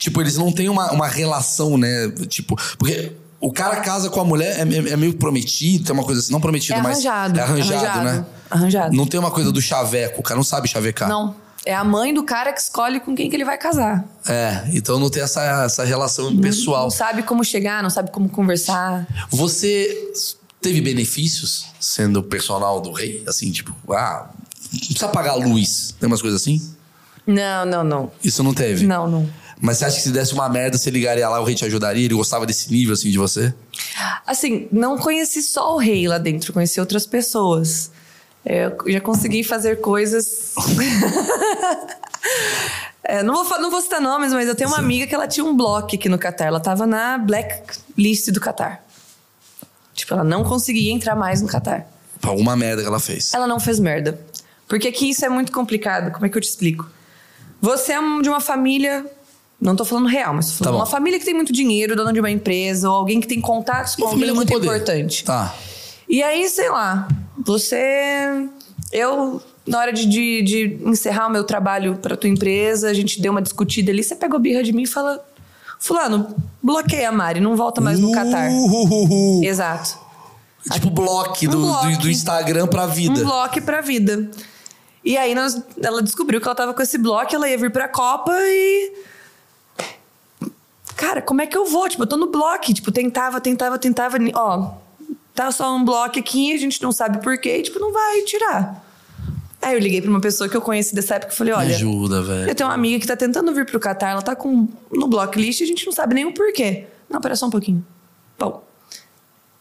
tipo, eles não têm uma, uma relação, né? Tipo, porque o cara casa com a mulher, é, é- é meio prometido, tem uma coisa assim, não prometido, É mas. arranjado. É arranjado, Arranjado. né? Arranjado. Não tem uma coisa do chaveco, o cara não sabe chavecar. Não. É a mãe do cara que escolhe com quem que ele vai casar. É, então não tem essa, essa relação pessoal. Não sabe como chegar, não sabe como conversar. Você teve benefícios sendo personal do rei? Assim, tipo, ah, não precisa pagar a luz. Tem umas coisas assim? Não, não, não. Isso não teve? Não, não. Mas você acha que se desse uma merda, você ligaria lá, o rei te ajudaria? Ele gostava desse nível, assim, de você? Assim, não conheci só o rei lá dentro, conheci outras pessoas. Eu já consegui fazer coisas. É, não, vou, não vou citar nomes, mas eu tenho uma amiga que ela tinha um bloco aqui no Catar. Ela tava na blacklist do Catar. Tipo, ela não conseguia entrar mais no Catar. Pra alguma merda que ela fez. Ela não fez merda. Porque aqui isso é muito complicado. Como é que eu te explico? Você é de uma família. Não tô falando real, mas tô falando Tá uma família que tem muito dinheiro, dono de uma empresa, ou alguém que tem contatos com Uma alguém com muito poder. importante. Tá. E aí, sei lá, você. Eu, na hora de, de, de encerrar o meu trabalho pra tua empresa, a gente deu uma discutida ali, você pegou birra de mim e fala: Fulano, bloqueia a Mari, não volta mais no Catar. Uhuhuhu. Exato. Tipo bloco do, Um do, do Instagram pra vida. Um bloco pra vida. E aí nós, ela descobriu que ela tava com esse bloco, ela ia vir pra Copa e. cara, como é que eu vou? Tipo, eu tô no bloco. Tipo, tentava, tentava, tentava. Ó, tá só um bloco aqui, a gente não sabe por quê, tipo, não vai tirar. Aí eu liguei pra uma pessoa que eu conheci dessa época e falei: olha. Me ajuda, velho. Eu tenho uma amiga que tá tentando vir pro Catar, ela tá com, no blocklist e a gente não sabe nem o porquê. Não, pera só um pouquinho. Bom,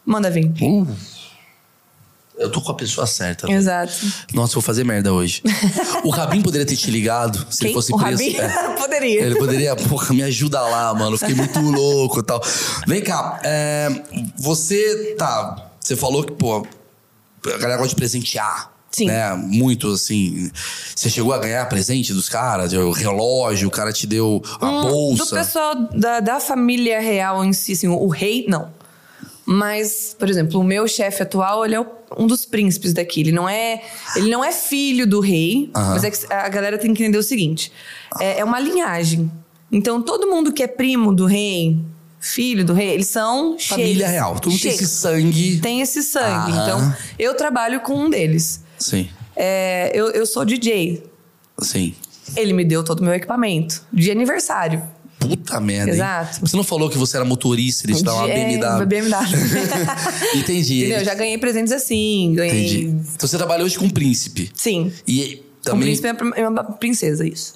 manda vir. Uh, eu tô com a pessoa certa. velho. Exato. Nossa, eu vou fazer merda hoje. o Rabin poderia ter te ligado se Quem? ele fosse o preso. Rabin? É. Poderia. Ele poderia, porra, me ajuda lá, mano. Fiquei muito louco e tal. Vem cá, é, você tá. Você falou que, pô, a galera gosta de presentear. Sim. Né? Muito assim. Você chegou a ganhar presente dos caras? O relógio, o cara te deu a Hum, Do bolsa. pessoal da, da família real em si, assim, o rei, não. Mas, por exemplo, o meu chefe atual, ele é um dos príncipes daqui. Ele não é, ele não é filho do rei, mas é que a galera tem que entender o seguinte: é, é uma linhagem. Então, todo mundo que é primo do rei, filho do rei, eles são Família real. Todo mundo tem esse sangue. Tem esse sangue. Então, eu trabalho com um deles. Sim, É, eu, eu sou DJ. sim. Ele me deu todo o meu equipamento de aniversário. Puta merda. hein? Exato. Você não falou que você era motorista, ele te dá uma De- é, BMW. BMW. Entendi. Entendeu? Já ganhei presentes assim, ganhei. Entendi. Então você trabalhou hoje com um príncipe. Sim. E Um também, príncipe é uma princesa, isso.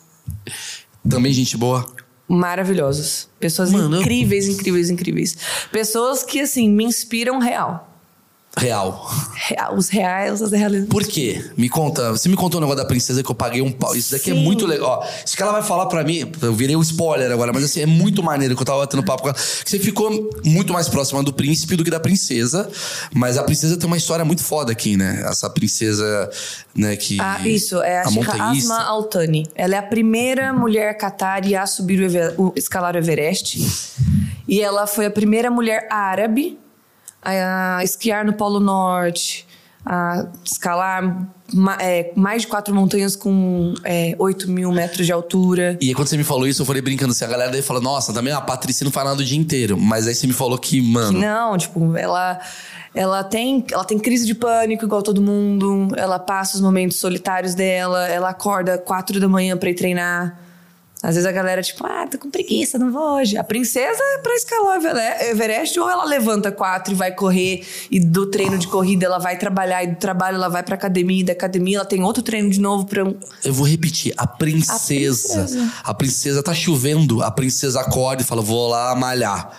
também gente boa. Maravilhosos. Pessoas Mano, eu- incríveis, incríveis, incríveis. Pessoas que, assim, me inspiram real. Real. Real- Os reais, as reais. Por quê? Me conta. Você me contou o negócio da princesa que eu paguei um pau. Isso daqui é Sim. muito legal. Ó, isso que ela vai falar pra mim, eu virei um spoiler agora, mas assim, é muito maneiro que eu tava batendo papo com ela. Você ficou muito mais próxima do príncipe do que da princesa. Mas a princesa tem uma história muito foda aqui, né? Essa princesa, né, que. Ah, isso, é a, a. Asma Altani. Ela é a primeira mulher catari a subir o, o escalar o Everest. E ela foi a primeira mulher árabe a esquiar no Polo Norte, a escalar é, mais de quatro montanhas com é, 8 mil metros de altura. E aí, quando você me falou isso, eu falei brincando assim, a galera daí fala, nossa, também a Patrícia não faz nada o dia inteiro. Mas aí você me falou que, mano. Não, tipo, ela ela tem, ela tem crise de pânico igual todo mundo, ela passa os momentos solitários dela, ela acorda quatro da manhã pra ir treinar. Às vezes a galera, tipo, ah, tô com preguiça, não vou hoje. A princesa é pra escalar o Evere- Everest, ou ela levanta quatro e vai correr, e do treino de corrida ela vai trabalhar, e do trabalho ela vai pra academia, e da academia ela tem outro treino de novo pra. um- Eu vou repetir, a princesa. A princesa. A princesa tá chovendo, a princesa acorda e fala, vou lá malhar.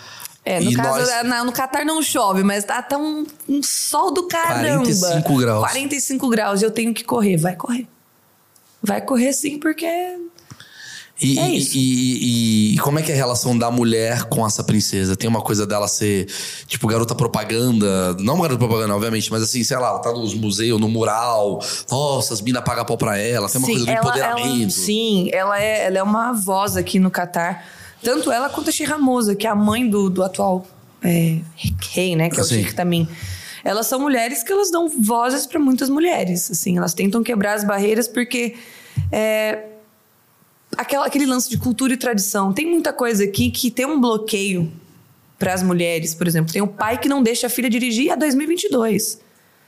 É, no E caso, nós- é, na- no Catar não chove, mas tá, tá um, um sol do caramba. 45 graus. 45 graus e eu tenho que correr. Vai correr. Vai correr sim, porque. E, É e-. E, e- como é que é a relação da mulher com essa princesa? Tem uma coisa dela ser, tipo, garota propaganda. Não garota propaganda, obviamente, mas assim, sei lá, ela tá nos museus, no mural. Nossa, as minas pagam pau pra ela. Tem uma coisa do ela, empoderamento. ela- sim, ela é, ela é uma voz aqui no Catar. Tanto ela quanto a Sheikha Moza, que é a mãe do, do atual é, rei, né? Que é o Sim. Sheikh também. Elas são mulheres que elas dão vozes para muitas mulheres. Assim, elas tentam quebrar as barreiras porque é, aquela, aquele lance de cultura e tradição. Tem muita coisa aqui que tem um bloqueio para as mulheres, por exemplo. Tem o pai que não deixa a filha dirigir a 2022.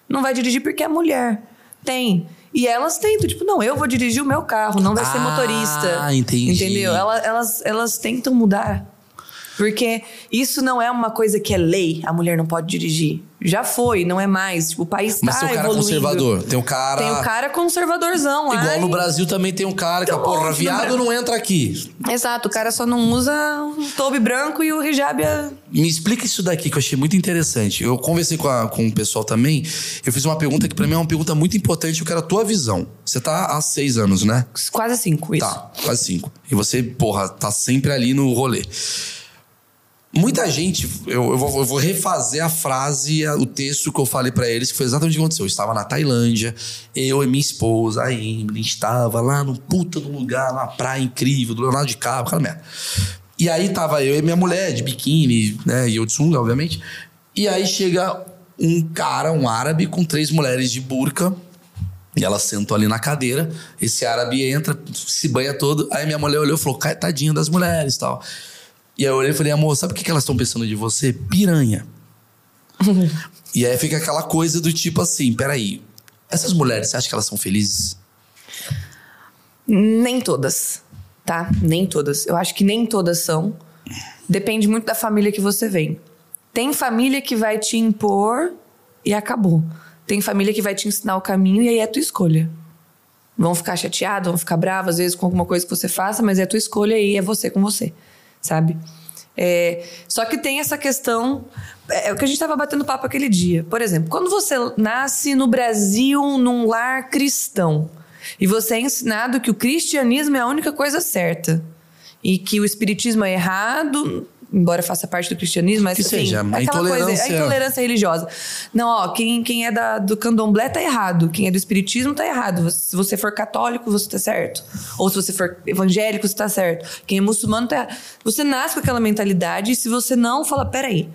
Não vai dirigir porque é mulher. Tem. E elas tentam, tipo, não, eu vou dirigir o meu carro, não vai ser Ah, motorista. entendi. Entendeu? Ela- Elas, elas tentam mudar. Porque isso não é uma coisa que é lei, a mulher não pode dirigir. Já foi, não é mais. Tipo, o país está Mas tem o cara evoluindo. conservador. Tem o cara. Tem o cara conservadorzão lá. Igual no Brasil também tem um cara que, Então, porra, viado né? não entra aqui. Exato, o cara só não usa o tobe branco e o hijab é... Me explica isso daqui que eu achei muito interessante. Eu conversei com, a- com o pessoal também. Eu fiz uma pergunta que pra mim é uma pergunta muito importante. Eu quero a tua visão. Você tá há seis anos, né? quase cinco, isso. Tá, quase cinco. E você, porra, tá sempre ali no rolê. Muita gente, eu, eu vou, eu vou refazer a frase, o texto que eu falei pra eles, que foi exatamente o que aconteceu. Eu estava na Tailândia, eu e minha esposa, a Emily, estava lá num puta um lugar, numa praia incrível, do Leonardo DiCaprio, aquela merda. E aí tava eu e minha mulher, de biquíni, né, e eu de sunga, obviamente. E aí chega um cara, um árabe, com três mulheres de burca, e ela sentou ali na cadeira. Esse árabe entra, se banha todo. Aí minha mulher olhou e falou: "Cai, tadinha das mulheres e tal. E aí eu olhei e falei: amor, sabe o que elas estão pensando de você? Piranha. e aí fica aquela coisa do tipo assim: peraí, essas mulheres, você acha que elas são felizes? Nem todas, tá? Nem todas. Eu acho que nem todas são. Depende muito da família que você vem. Tem família que vai te impor e acabou. Tem família que vai te ensinar o caminho e aí é tua escolha. Vão ficar chateados, vão ficar bravos, às vezes, com alguma coisa que você faça, mas é tua escolha e é você com você, sabe? É, só que tem essa questão. É, é o que a gente estava batendo papo aquele dia. Por exemplo, quando você nasce no Brasil num lar cristão e você é ensinado que o cristianismo é a única coisa certa e que o espiritismo é errado, embora faça parte do cristianismo, mas que assim, seja, a intolerância... Coisa, a intolerância religiosa. Não, ó, quem, quem é da, do candomblé tá errado, quem é do espiritismo tá errado. Se você for católico, você tá certo. Ou se você for evangélico, você tá certo. Quem é muçulmano tá errado. Você nasce com aquela mentalidade e se você não, fala, peraí.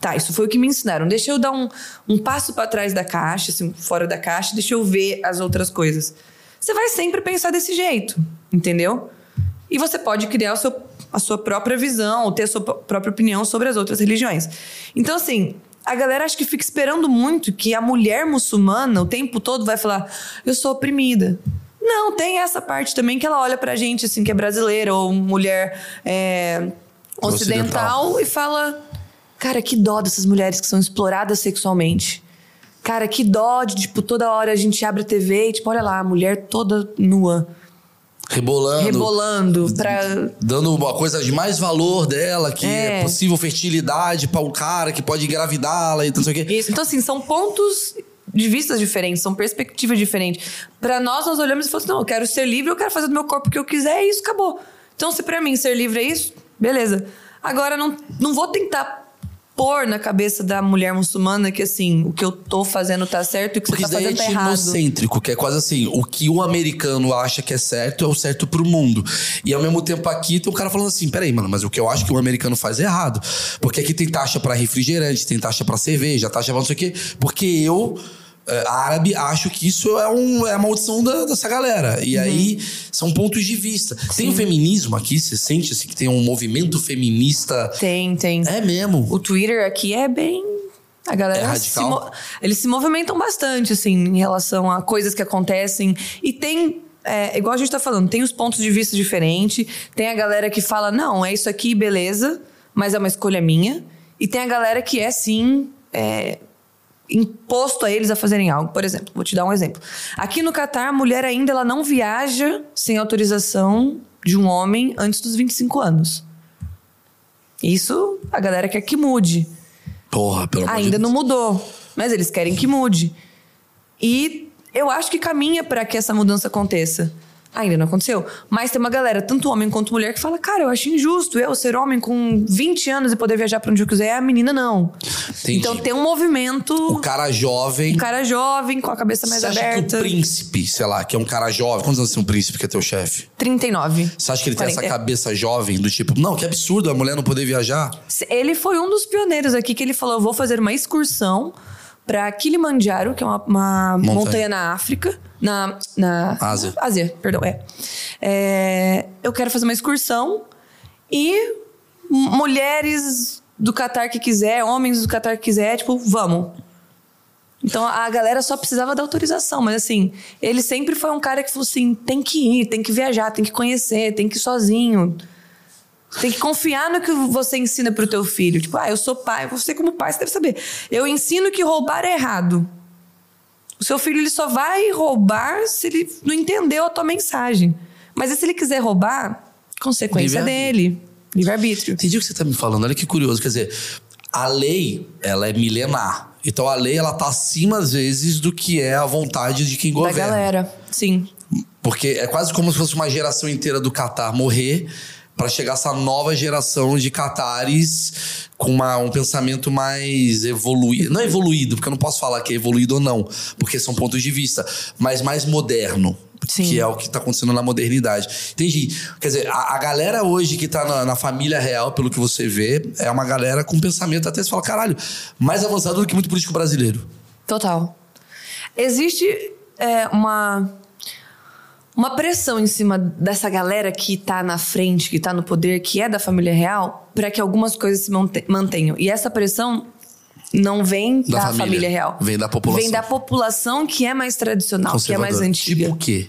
Tá, isso foi o que me ensinaram. Deixa eu dar um, um passo para trás da caixa, assim, fora da caixa, deixa eu ver as outras coisas. Você vai sempre pensar desse jeito, entendeu? E você pode criar o seu a sua própria visão, ou ter a sua própria opinião sobre as outras religiões. Então, assim, a galera acho que fica esperando muito que a mulher muçulmana o tempo todo vai falar: eu sou oprimida. Não, tem essa parte também que ela olha pra gente, assim, que é brasileira, ou mulher é, ocidental, ocidental, e fala: cara, que dó dessas mulheres que são exploradas sexualmente. Cara, que dó de, tipo, toda hora a gente abre a TV e, tipo, olha lá, a mulher toda nua rebolando. Rebolando. Pra... Dando uma coisa de mais valor dela, que é, é possível fertilidade para um cara que pode engravidá-la e não sei o quê. Isso. Então, assim, são pontos de vistas diferentes, são perspectivas diferentes. Para nós, nós olhamos e falamos não, eu quero ser livre, eu quero fazer do meu corpo o que eu quiser e isso acabou. Então, se para mim ser livre é isso, beleza. Agora, não, não vou tentar pôr na cabeça da mulher muçulmana que assim, o que eu tô fazendo tá certo e o que Porque você tá fazendo é tá errado. etnocêntrico, que é quase assim, o que o americano acha que é certo é o certo pro mundo. E ao mesmo tempo aqui tem um cara falando assim, peraí, mano, mas o que eu acho que o americano faz é errado. Porque aqui tem taxa para refrigerante, tem taxa para cerveja, taxa pra não sei o quê. Porque eu é, árabe, acho que isso é, um, é a maldição da, dessa galera. E uhum. aí são pontos de vista. Sim. Tem o feminismo aqui? Você sente assim, que tem um movimento feminista? Tem, tem. É mesmo. O Twitter aqui é bem. A galera. É se eles se movimentam bastante, assim, em relação a coisas que acontecem. E tem é, igual a gente tá falando, tem os pontos de vista diferentes. Tem a galera que fala, não, é isso aqui, beleza, mas é uma escolha minha. E tem a galera que é sim. É, imposto a eles a fazerem algo. Por exemplo, vou te dar um exemplo. Aqui no Catar, a mulher ainda ela não viaja sem autorização de um homem antes dos 25 anos. Isso a galera quer que mude. Porra, pelo amor Ainda de não mudou, mas eles querem que mude. E eu acho que caminha para que essa mudança aconteça. Ainda não aconteceu. Mas tem uma galera, tanto homem quanto mulher, que fala: Cara, eu acho injusto eu ser homem com 20 anos e poder viajar pra onde eu quiser, a menina não. Entendi. Então tem um movimento. O cara jovem. O cara jovem, com a cabeça mais Você acha aberta. Que o príncipe, sei lá, que é um cara jovem. Quantos anos tem um príncipe que é teu chefe? 39. Você acha que ele 40. tem essa cabeça jovem, do tipo, não, que absurdo a mulher não poder viajar? Ele foi um dos pioneiros aqui que ele falou: Eu vou fazer uma excursão para Kilimanjaro, que é uma, uma montanha. montanha. na África, na, na Ásia. Ásia, perdão, é. é. Eu quero fazer uma excursão e mulheres do Catar que quiser, homens do Catar que quiser, tipo, vamos. Então a galera só precisava da autorização, mas assim, ele sempre foi um cara que falou assim: tem que ir, tem que viajar, tem que conhecer, tem que ir sozinho. Tem que confiar no que você ensina pro teu filho. Tipo, ah, eu sou pai, você como pai, você deve saber. Eu ensino que roubar é errado. O seu filho ele só vai roubar se ele não entendeu a tua mensagem. Mas se ele quiser roubar, consequência Livre dele. Livre-arbítrio. Entendi o que você está me falando. Olha que curioso. Quer dizer, a lei, ela é milenar. Então a lei, ela tá acima, às vezes, do que é a vontade de quem governa. Da galera, sim. Porque é quase como se fosse uma geração inteira do Catar morrer para chegar essa nova geração de catares com uma, um pensamento mais evoluído. Não evoluído, porque eu não posso falar que é evoluído ou não, porque são pontos de vista, mas mais moderno. Sim. Que é o que está acontecendo na modernidade. Entendi. Quer dizer, a, a galera hoje que está na, na, família real, pelo que você vê, é uma galera com pensamento até se fala, caralho, mais avançado do que muito político brasileiro. Total. Existe é, uma uma pressão em cima dessa galera que tá na frente, que tá no poder, que é da família real, para que algumas coisas se mantenham. E essa pressão não vem da, da família. família. real. Vem da população. Vem da população que é mais tradicional, que é mais antiga. Tipo o quê?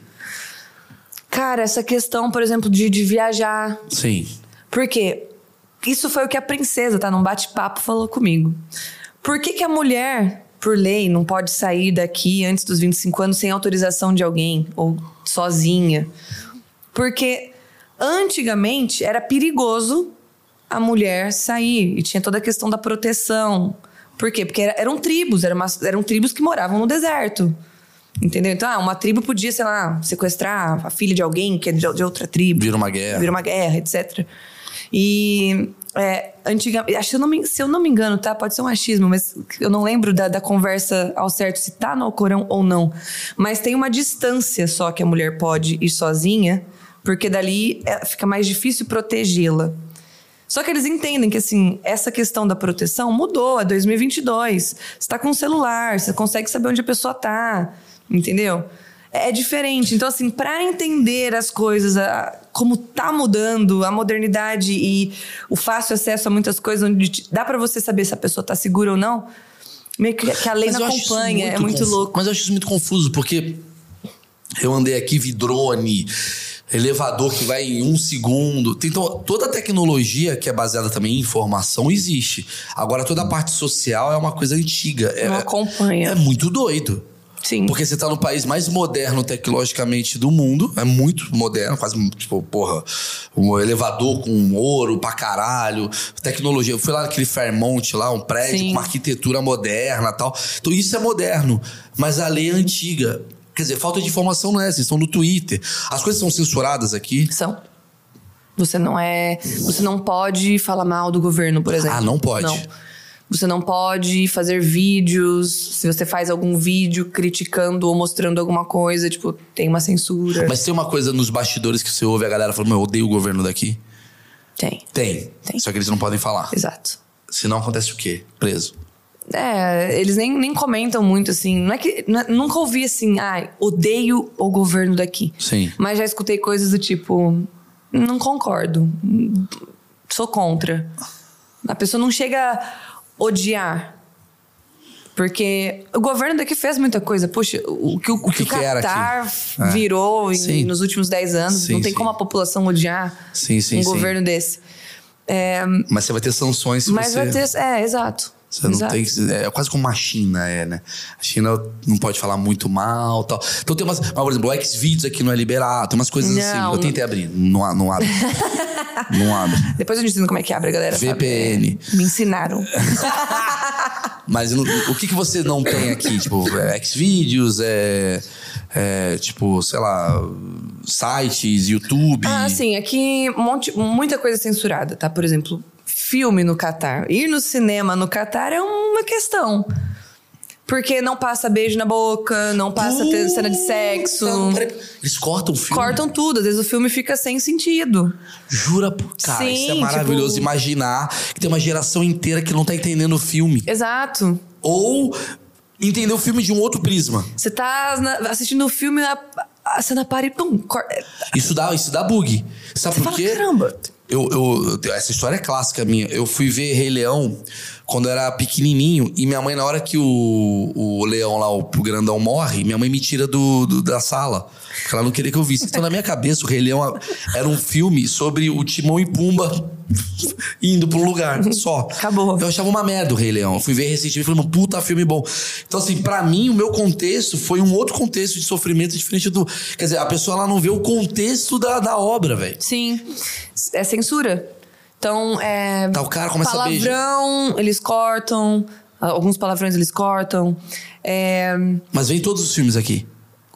Cara, essa questão, por exemplo, de, de viajar. Sim. Porque isso foi o que a princesa, tá? Num bate-papo falou comigo. Por que, que a mulher, por lei, não pode sair daqui antes dos 25 anos sem autorização de alguém ou sozinha? Porque antigamente era perigoso a mulher sair e tinha toda a questão da proteção. Por quê? Porque era- eram tribos, eram, eram tribos que moravam no deserto. Entendeu? Então, ah, uma tribo podia, sei lá, sequestrar a filha de alguém que é de, de outra tribo. Vira uma guerra. Vira uma guerra, etc. E é, acho que eu não me- se eu não me engano, tá? Pode ser um achismo, mas eu não lembro da, da conversa ao certo se tá no Alcorão ou não. Mas tem uma distância só que a mulher pode ir sozinha, porque dali é, fica mais difícil protegê-la. Só que eles entendem que, assim, essa questão da proteção mudou, é 2022. Você tá com um celular, você consegue saber onde a pessoa tá, entendeu? É diferente. Então, assim, para entender as coisas, como tá mudando a modernidade e o fácil acesso a muitas coisas, onde dá para você saber se a pessoa tá segura ou não, meio que, que a lei Mas não eu acho isso acompanha, é muito confu- louco. Mas eu acho isso muito confuso, porque eu andei aqui, vi drone, elevador que vai em um segundo. Então, toda a tecnologia que é baseada também em informação existe. Agora, toda a parte social é uma coisa antiga. É, Não acompanha. É muito doido. Sim. Porque você tá no país mais moderno tecnologicamente do mundo. É muito moderno, quase, tipo, porra, um elevador com ouro pra caralho, tecnologia. Eu fui lá naquele Fairmont lá, um prédio Sim. com uma arquitetura moderna e tal. Então isso é moderno, mas a lei é antiga. Quer dizer, falta de informação não é, vocês estão no Twitter. As coisas são censuradas aqui. São. Você não é. Você não pode falar mal do governo, por exemplo. Ah, não pode? Não. Você não pode fazer vídeos. Se você faz algum vídeo criticando ou mostrando alguma coisa, tipo, tem uma censura. Mas tem uma coisa nos bastidores que você ouve a galera falando, meu, eu odeio o governo daqui. Tem. Tem. Tem. Só que eles não podem falar. Exato. Senão acontece o quê? Preso. É, eles nem, nem comentam muito assim. Não é que. não é- nunca ouvi assim, ai, odeio o governo daqui. Sim. Mas já escutei coisas do tipo, não concordo. Sou contra. A pessoa não chega odiar. Porque o governo daqui fez muita coisa. Puxa, o que o, o que o Qatar? É. virou em- nos últimos 10 anos, Sim, não tem sim. como a população odiar Sim, um governo desse. É, Mas você vai ter sanções se mas você... vai ter. É, exato. Você não exato. tem que, é quase como a China é, né? A China não pode falar muito mal tal. Então tem umas. Mas, por exemplo, o Xvideos aqui não é liberado, tem umas coisas Não. assim. Eu tentei abrir, não, não abre. não abre. Depois eu te ensino como é que abre, galera. sabe? VPN. Me ensinaram. Mas não- o que, que você não tem aqui? Tipo, é Xvideos, é, é. Tipo, sei lá. Sites, YouTube. Ah, sim, aqui monte, muita coisa censurada, tá? Por exemplo, filme no Catar. Ir no cinema no Catar é uma questão. Porque não passa beijo na boca, não passa ter cena de sexo. Puta. Eles cortam o filme. Cortam tudo, às vezes o filme fica sem sentido. Jura, por- cara, Sim, isso é maravilhoso. tipo- Imaginar que tem uma geração inteira que não tá entendendo o filme. Exato. Ou entender o filme de um outro prisma. Você tá assistindo o filme, a, a cena para e pum, cor- Isso dá, isso dá bug. Sabe Você por fala, quê? caramba. Eu, eu, essa história é clássica minha. Eu fui ver Rei Leão quando eu era pequenininho e minha mãe, na hora que o, o leão lá, o, o grandão morre, minha mãe me tira do, do- da sala. Porque ela não queria que eu visse. Então, na minha cabeça, o Rei Leão era um filme sobre o Timão e Pumba indo um lugar só. Acabou. Eu achava uma merda o Rei Leão. Eu fui ver recentemente e falei, "Mano, puta filme bom. Então, assim, pra mim, o meu contexto foi um outro contexto de sofrimento diferente do. Quer dizer, a pessoa ela não vê o contexto da, da obra, velho. Sim, é censura. Então, é. Tá, o cara começa a. Palavrão, eles cortam. Alguns palavrões eles cortam. É, Mas vem todos os filmes aqui.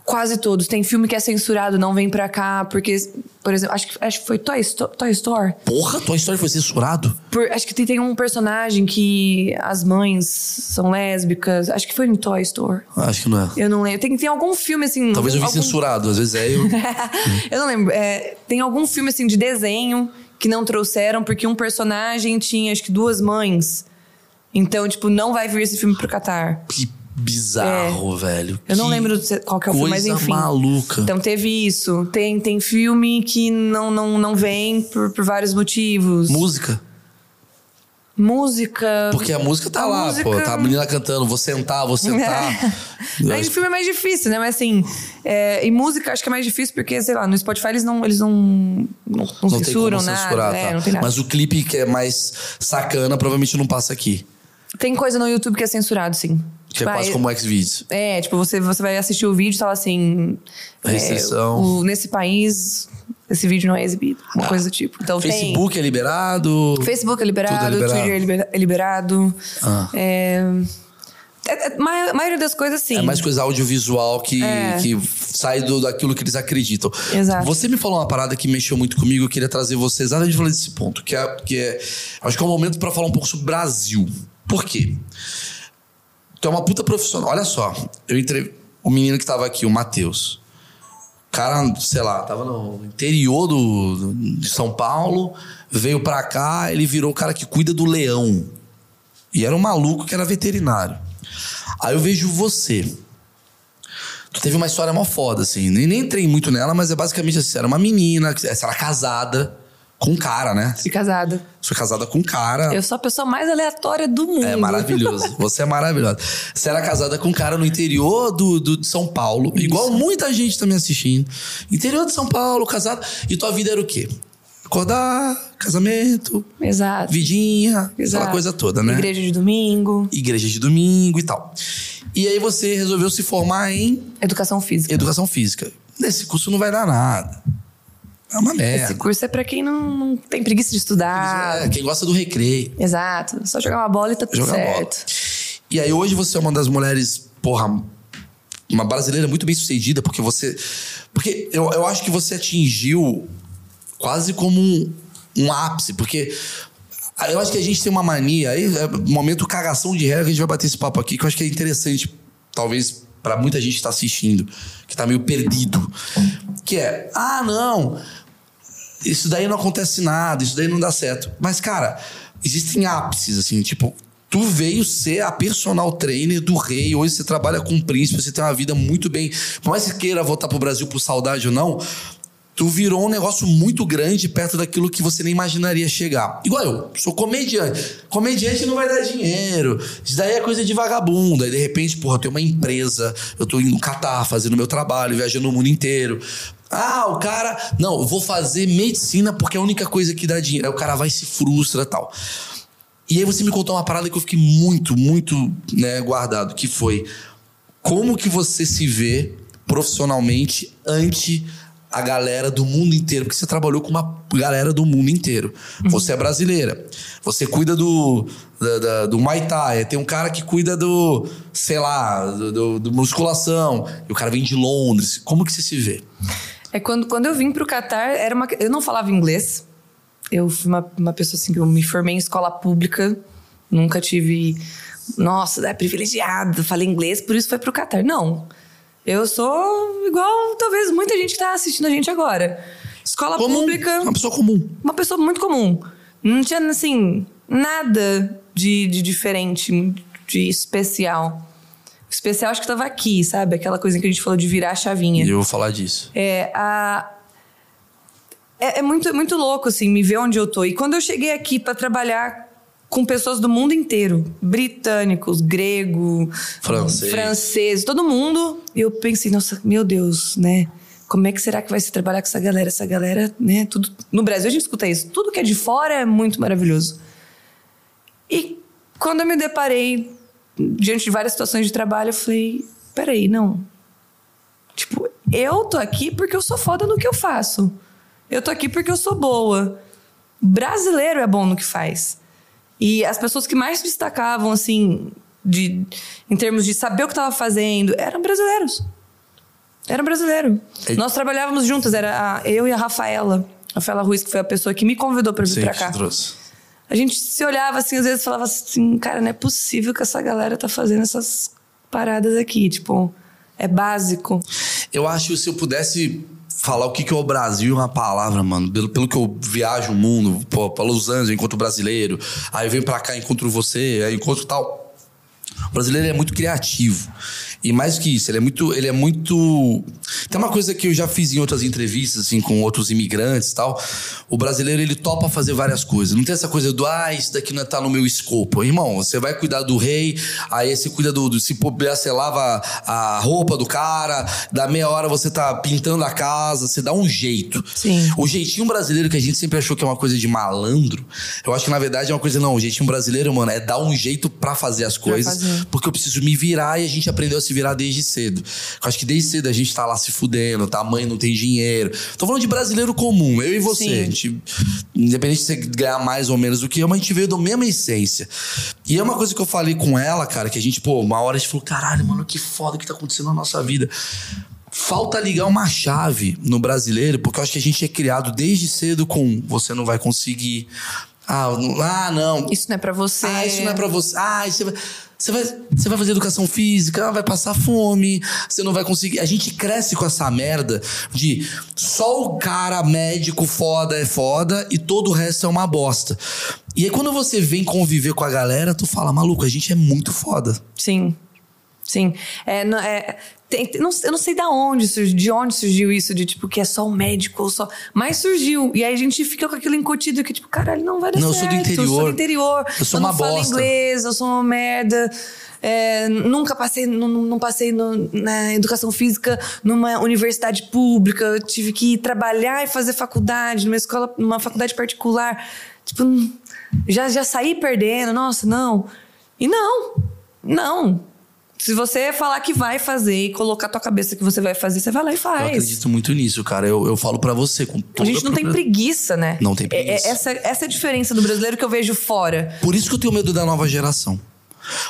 quase todos. Tem filme que é censurado, não vem pra cá, porque, por exemplo, acho que, acho que foi Toy, Sto- Toy Story. Porra, tua história foi censurado? Por- acho que tem, tem um personagem que as mães são lésbicas. Acho que foi no Toy Story. Acho que não é. Eu não lembro. Tem, tem algum filme assim. Talvez eu vi algum- censurado, às vezes é eu. eu não lembro. É, tem algum filme assim de desenho que não trouxeram porque um personagem tinha acho que duas mães. Então, tipo, não vai vir esse filme pro Catar. que bizarro, velho. Eu não lembro de- qual que é o filme, mas enfim. maluca. Então teve isso. Tem, tem filme que não, não, não vem por, por vários motivos. Música. Música. Porque a música tá A lá, música- pô. Tá a menina cantando, vou sentar, vou sentar. Eu Aí no filme é mais difícil, né? Mas assim, é, em música acho que é mais difícil porque, sei lá, no Spotify eles não, eles não, não, não não censuram como nada. censurar, é, tá? não tem nada. Mas o clipe que é mais sacana provavelmente não passa aqui. Tem coisa no YouTube que é censurado, sim. Que Tipo, é quase ah, como o Xvideos. É, tipo, você, você vai assistir o vídeo e fala assim. é, Restrição. o- nesse país, esse vídeo não é exibido. Uma coisa do tipo. Então Facebook é liberado. tem. Facebook é liberado, é liberado. Twitter é liber- é liberado. Ah. É, é- é- a maioria das coisas, sim. É mais coisa audiovisual que, É. que sai do, daquilo que eles acreditam. Exato. Você me falou uma parada que mexeu muito comigo, eu queria trazer você exatamente falando desse ponto, que é, que é acho que é um momento pra falar um pouco sobre o Brasil. Por quê? Tu é uma puta profissional. Olha só, eu entrei o menino que tava aqui, o Matheus. Cara, sei lá, tava no interior do, de São Paulo, veio pra cá, ele virou o cara que cuida do leão. E era um maluco que era veterinário. Aí eu vejo você. Tu teve uma história mó foda, assim. Nem, nem entrei muito nela, mas é basicamente assim: era uma menina, você era casada com cara, né? Fui casada. Foi casada com cara. Eu sou a pessoa mais aleatória do mundo. É maravilhoso. Você é maravilhosa. Você era casada com um cara no interior do, do- de São Paulo, igual muita gente tá me assistindo. Interior de São Paulo, casado. E tua vida era o quê? Acordar, casamento, Exato. vidinha, Exato. aquela coisa toda, né? Igreja de domingo. Igreja de domingo e tal. E aí você resolveu se formar em Educação física. educação física. Nesse curso não vai dar nada. É uma merda. Esse curso é pra quem não, não tem preguiça de estudar. É, quem gosta do recreio. Exato. Só jogar uma bola e tá tudo Jogar bola. certo. E aí hoje você é uma das mulheres, porra, uma brasileira muito bem sucedida, porque você. Porque eu, eu acho que você atingiu quase como um, um ápice, porque. Eu acho que a gente tem uma mania, aí é momento cagação de regra, a gente vai bater esse papo aqui, que eu acho que é interessante, talvez, pra muita gente que tá assistindo, que tá meio perdido. Que é, ah, não, isso daí não acontece nada, isso daí não dá certo. Mas, cara, existem ápices, assim, tipo, tu veio ser a personal trainer do rei, hoje você trabalha com o príncipe, você tem uma vida muito bem. Por mais que queira voltar pro Brasil por saudade ou não, tu virou um negócio muito grande perto daquilo que você nem imaginaria chegar. Igual eu, sou comediante. Comediante não vai dar dinheiro. Isso daí é coisa de vagabundo. Aí, de repente, porra, eu tenho uma empresa, eu tô indo no Catar fazendo meu trabalho, viajando o mundo inteiro. Ah, o cara. Não, vou fazer medicina porque é a única coisa que dá dinheiro. Aí o cara vai e se frustra e tal. E aí você me contou uma parada que eu fiquei muito, muito né, guardado, que foi como que você se vê profissionalmente ante a galera do mundo inteiro, porque você trabalhou com uma galera do mundo inteiro. Você é brasileira. Você cuida do, da- da- do Muay Thai. Tem um cara que cuida do, sei lá, do, do- do musculação. E o cara vem de Londres. Como que você se vê? É quando, quando eu vim pro Catar, era uma, eu não falava inglês. Eu fui uma, uma pessoa assim que eu me formei em escola pública. Nunca tive. Nossa, é privilegiada, falei inglês, por isso foi pro Catar. Não. Eu sou igual, talvez, muita gente que tá assistindo a gente agora. Escola Comum. pública. Uma pessoa comum. uma pessoa muito comum. Não tinha, assim, nada de, de diferente, de especial. O especial acho que tava aqui, sabe? Aquela coisa que a gente falou de virar a chavinha. E eu vou falar disso. É, a... é, é muito, muito louco, assim, me ver onde eu tô. E quando eu cheguei aqui pra trabalhar com pessoas do mundo inteiro, britânicos, grego, Francês. francês, todo mundo, eu pensei, nossa, meu Deus, né? Como é que será que vai se trabalhar com essa galera? Essa galera, né? Tudo no Brasil a gente escuta isso. Tudo que é de fora é muito maravilhoso. E quando eu me deparei diante de várias situações de trabalho, eu falei: peraí, não. Tipo, eu tô aqui porque eu sou foda no que eu faço. Eu tô aqui porque eu sou boa. Brasileiro é bom no que faz. E as pessoas que mais se destacavam, assim, de, em termos de saber o que tava fazendo, eram brasileiros. Era brasileiro. E- Nós trabalhávamos juntas, era a- eu e a Rafaela. Rafaela Ruiz, que foi a pessoa que me convidou pra vir que cá. trouxe. A gente se olhava assim, às vezes falava assim, cara, não é possível que essa galera tá fazendo essas paradas aqui. Tipo, é básico. Eu acho que se eu pudesse falar o que, que é o Brasil, uma palavra, mano. Pelo, pelo que eu viajo o mundo, pô, pra Los Angeles, encontro brasileiro. Aí eu venho pra cá, encontro você, aí encontro tal. O brasileiro é muito criativo. E mais que isso, ele é muito. Ele é muito. Tem uma coisa que eu já fiz em outras entrevistas, assim, com outros imigrantes e tal. O brasileiro, ele topa fazer várias coisas. Não tem essa coisa do, ah, isso daqui não tá no meu escopo. Irmão, você vai cuidar do rei, aí você cuida do. do se puder, você lava a roupa do cara, da meia hora você tá pintando a casa, você dá um jeito. Sim. O jeitinho brasileiro que a gente sempre achou que é uma coisa de malandro, eu acho que na verdade é uma coisa, não. O jeitinho brasileiro, mano, é dar um jeito para fazer as coisas. fazer. Porque eu preciso me virar e a gente aprendeu a se virar desde cedo. Eu acho que desde cedo a gente tá lá se fudendo, tá? A mãe não tem dinheiro. Tô falando de brasileiro comum, eu e você. Sim. A gente, independente de você ganhar mais ou menos do que eu, mas a gente veio da mesma essência. E é uma coisa que eu falei com ela, cara, que a gente, pô, uma hora a gente falou: caralho, mano, que foda que tá acontecendo na nossa vida. Falta ligar uma chave no brasileiro, porque eu acho que a gente é criado desde cedo com você não vai conseguir. Ah, não, ah, não. Isso não é pra você. Ah, isso não é pra você. Ah, isso vai, você vai, você vai fazer educação física, vai passar fome, você não vai conseguir. A gente cresce com essa merda de só o cara médico foda é foda e todo o resto é uma bosta. E aí quando você vem conviver com a galera, tu fala, maluco, a gente é muito foda. Sim. Sim. É, não- é, tem- não- eu não sei da onde surgiu, de onde surgiu isso, de tipo, que é só o médico ou só. Mas surgiu. E aí a gente fica com aquilo incutido que, tipo, caralho, não vai dar Não, eu sou certo. do interior. Eu sou do interior. Eu sou não uma falo bosta. inglês, eu sou uma merda. É, nunca passei, não, não não passei no- na educação física numa universidade pública. Eu tive que ir trabalhar e fazer faculdade numa escola, numa faculdade particular. Tipo, já, já saí perdendo. Nossa, não. E não, não. Se você falar que vai fazer e colocar a tua cabeça que você vai fazer, você vai lá e Eu faz. acredito muito nisso, cara. Eu, eu falo pra você com A toda gente não tem propriedade. preguiça, né? Não tem É- é- preguiça. essa, essa é a diferença do brasileiro que eu vejo fora. Por isso que eu tenho medo da nova geração.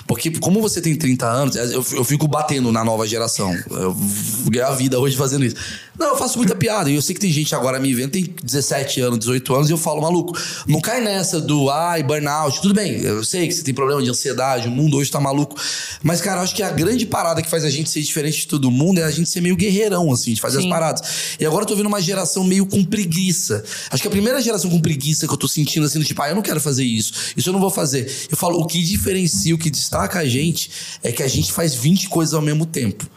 Porque, como você tem 30 anos, eu, eu fico batendo na nova geração. Eu ganhei a vida hoje fazendo isso. Não, eu faço muita piada. E eu sei que tem gente agora me vendo, tem 17 anos, 18 anos, e eu falo, maluco, não cai nessa do ai, burnout. Tudo bem, eu sei que você tem problema de ansiedade, o mundo hoje tá maluco. Mas, cara, acho que a grande parada que faz a gente ser diferente de todo mundo é a gente ser meio guerreirão, assim, de fazer as Sim. paradas. E agora eu tô vendo uma geração meio com preguiça. Acho que a primeira geração com preguiça que eu tô sentindo, assim, do tipo, ah, eu não quero fazer isso, isso eu não vou fazer. Eu falo, o que diferencia, o que destaca a gente é que a gente faz 20 coisas ao mesmo tempo.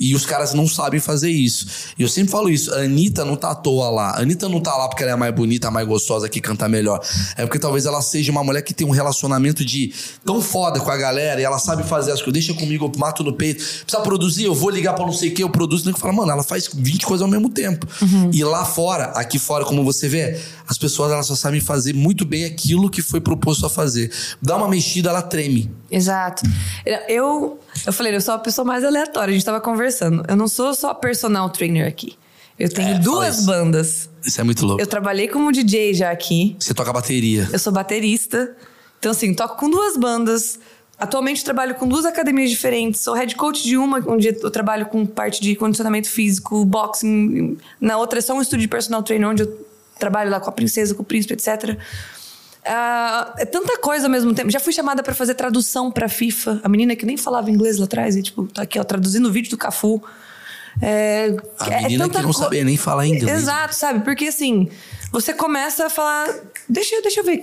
E os caras não sabem fazer isso. E eu sempre falo isso. A Anitta não tá à toa lá. A Anitta não tá lá porque ela é mais bonita, mais gostosa, que canta melhor. É porque talvez ela seja uma mulher que tem um relacionamento de tão foda com a galera e ela sabe fazer as coisas. Deixa comigo, eu mato no peito. Precisa produzir, eu vou ligar pra não sei o que, eu produzo. Tem que falar, mano, ela faz 20 coisas ao mesmo tempo. E lá fora, aqui fora, como você vê, as pessoas elas só sabem fazer muito bem aquilo que foi proposto a fazer. Dá uma mexida, ela treme. Exato. Eu, eu falei, eu sou a pessoa mais aleatória, a gente tava conversando. Eu não sou só personal trainer aqui. Eu tenho É, duas bandas. Isso é muito louco. Eu trabalhei como DJ já aqui. Você toca bateria. Eu sou baterista. Então, assim, toco com duas bandas. Atualmente trabalho com duas academias diferentes. Sou head coach de uma, onde eu trabalho com parte de condicionamento físico, boxing. Na outra é só um estúdio de personal trainer, onde eu trabalho lá com a princesa, com o príncipe, etc. Ah, é tanta coisa ao mesmo tempo. Já fui chamada pra fazer tradução pra FIFA. A menina que nem falava inglês lá atrás, e tipo, tá aqui, ó, traduzindo o vídeo do Cafu. É, A é menina que não sabia nem falar inglês. Exato, sabe? Porque assim, você começa a falar, deixa, eu- deixa eu ver,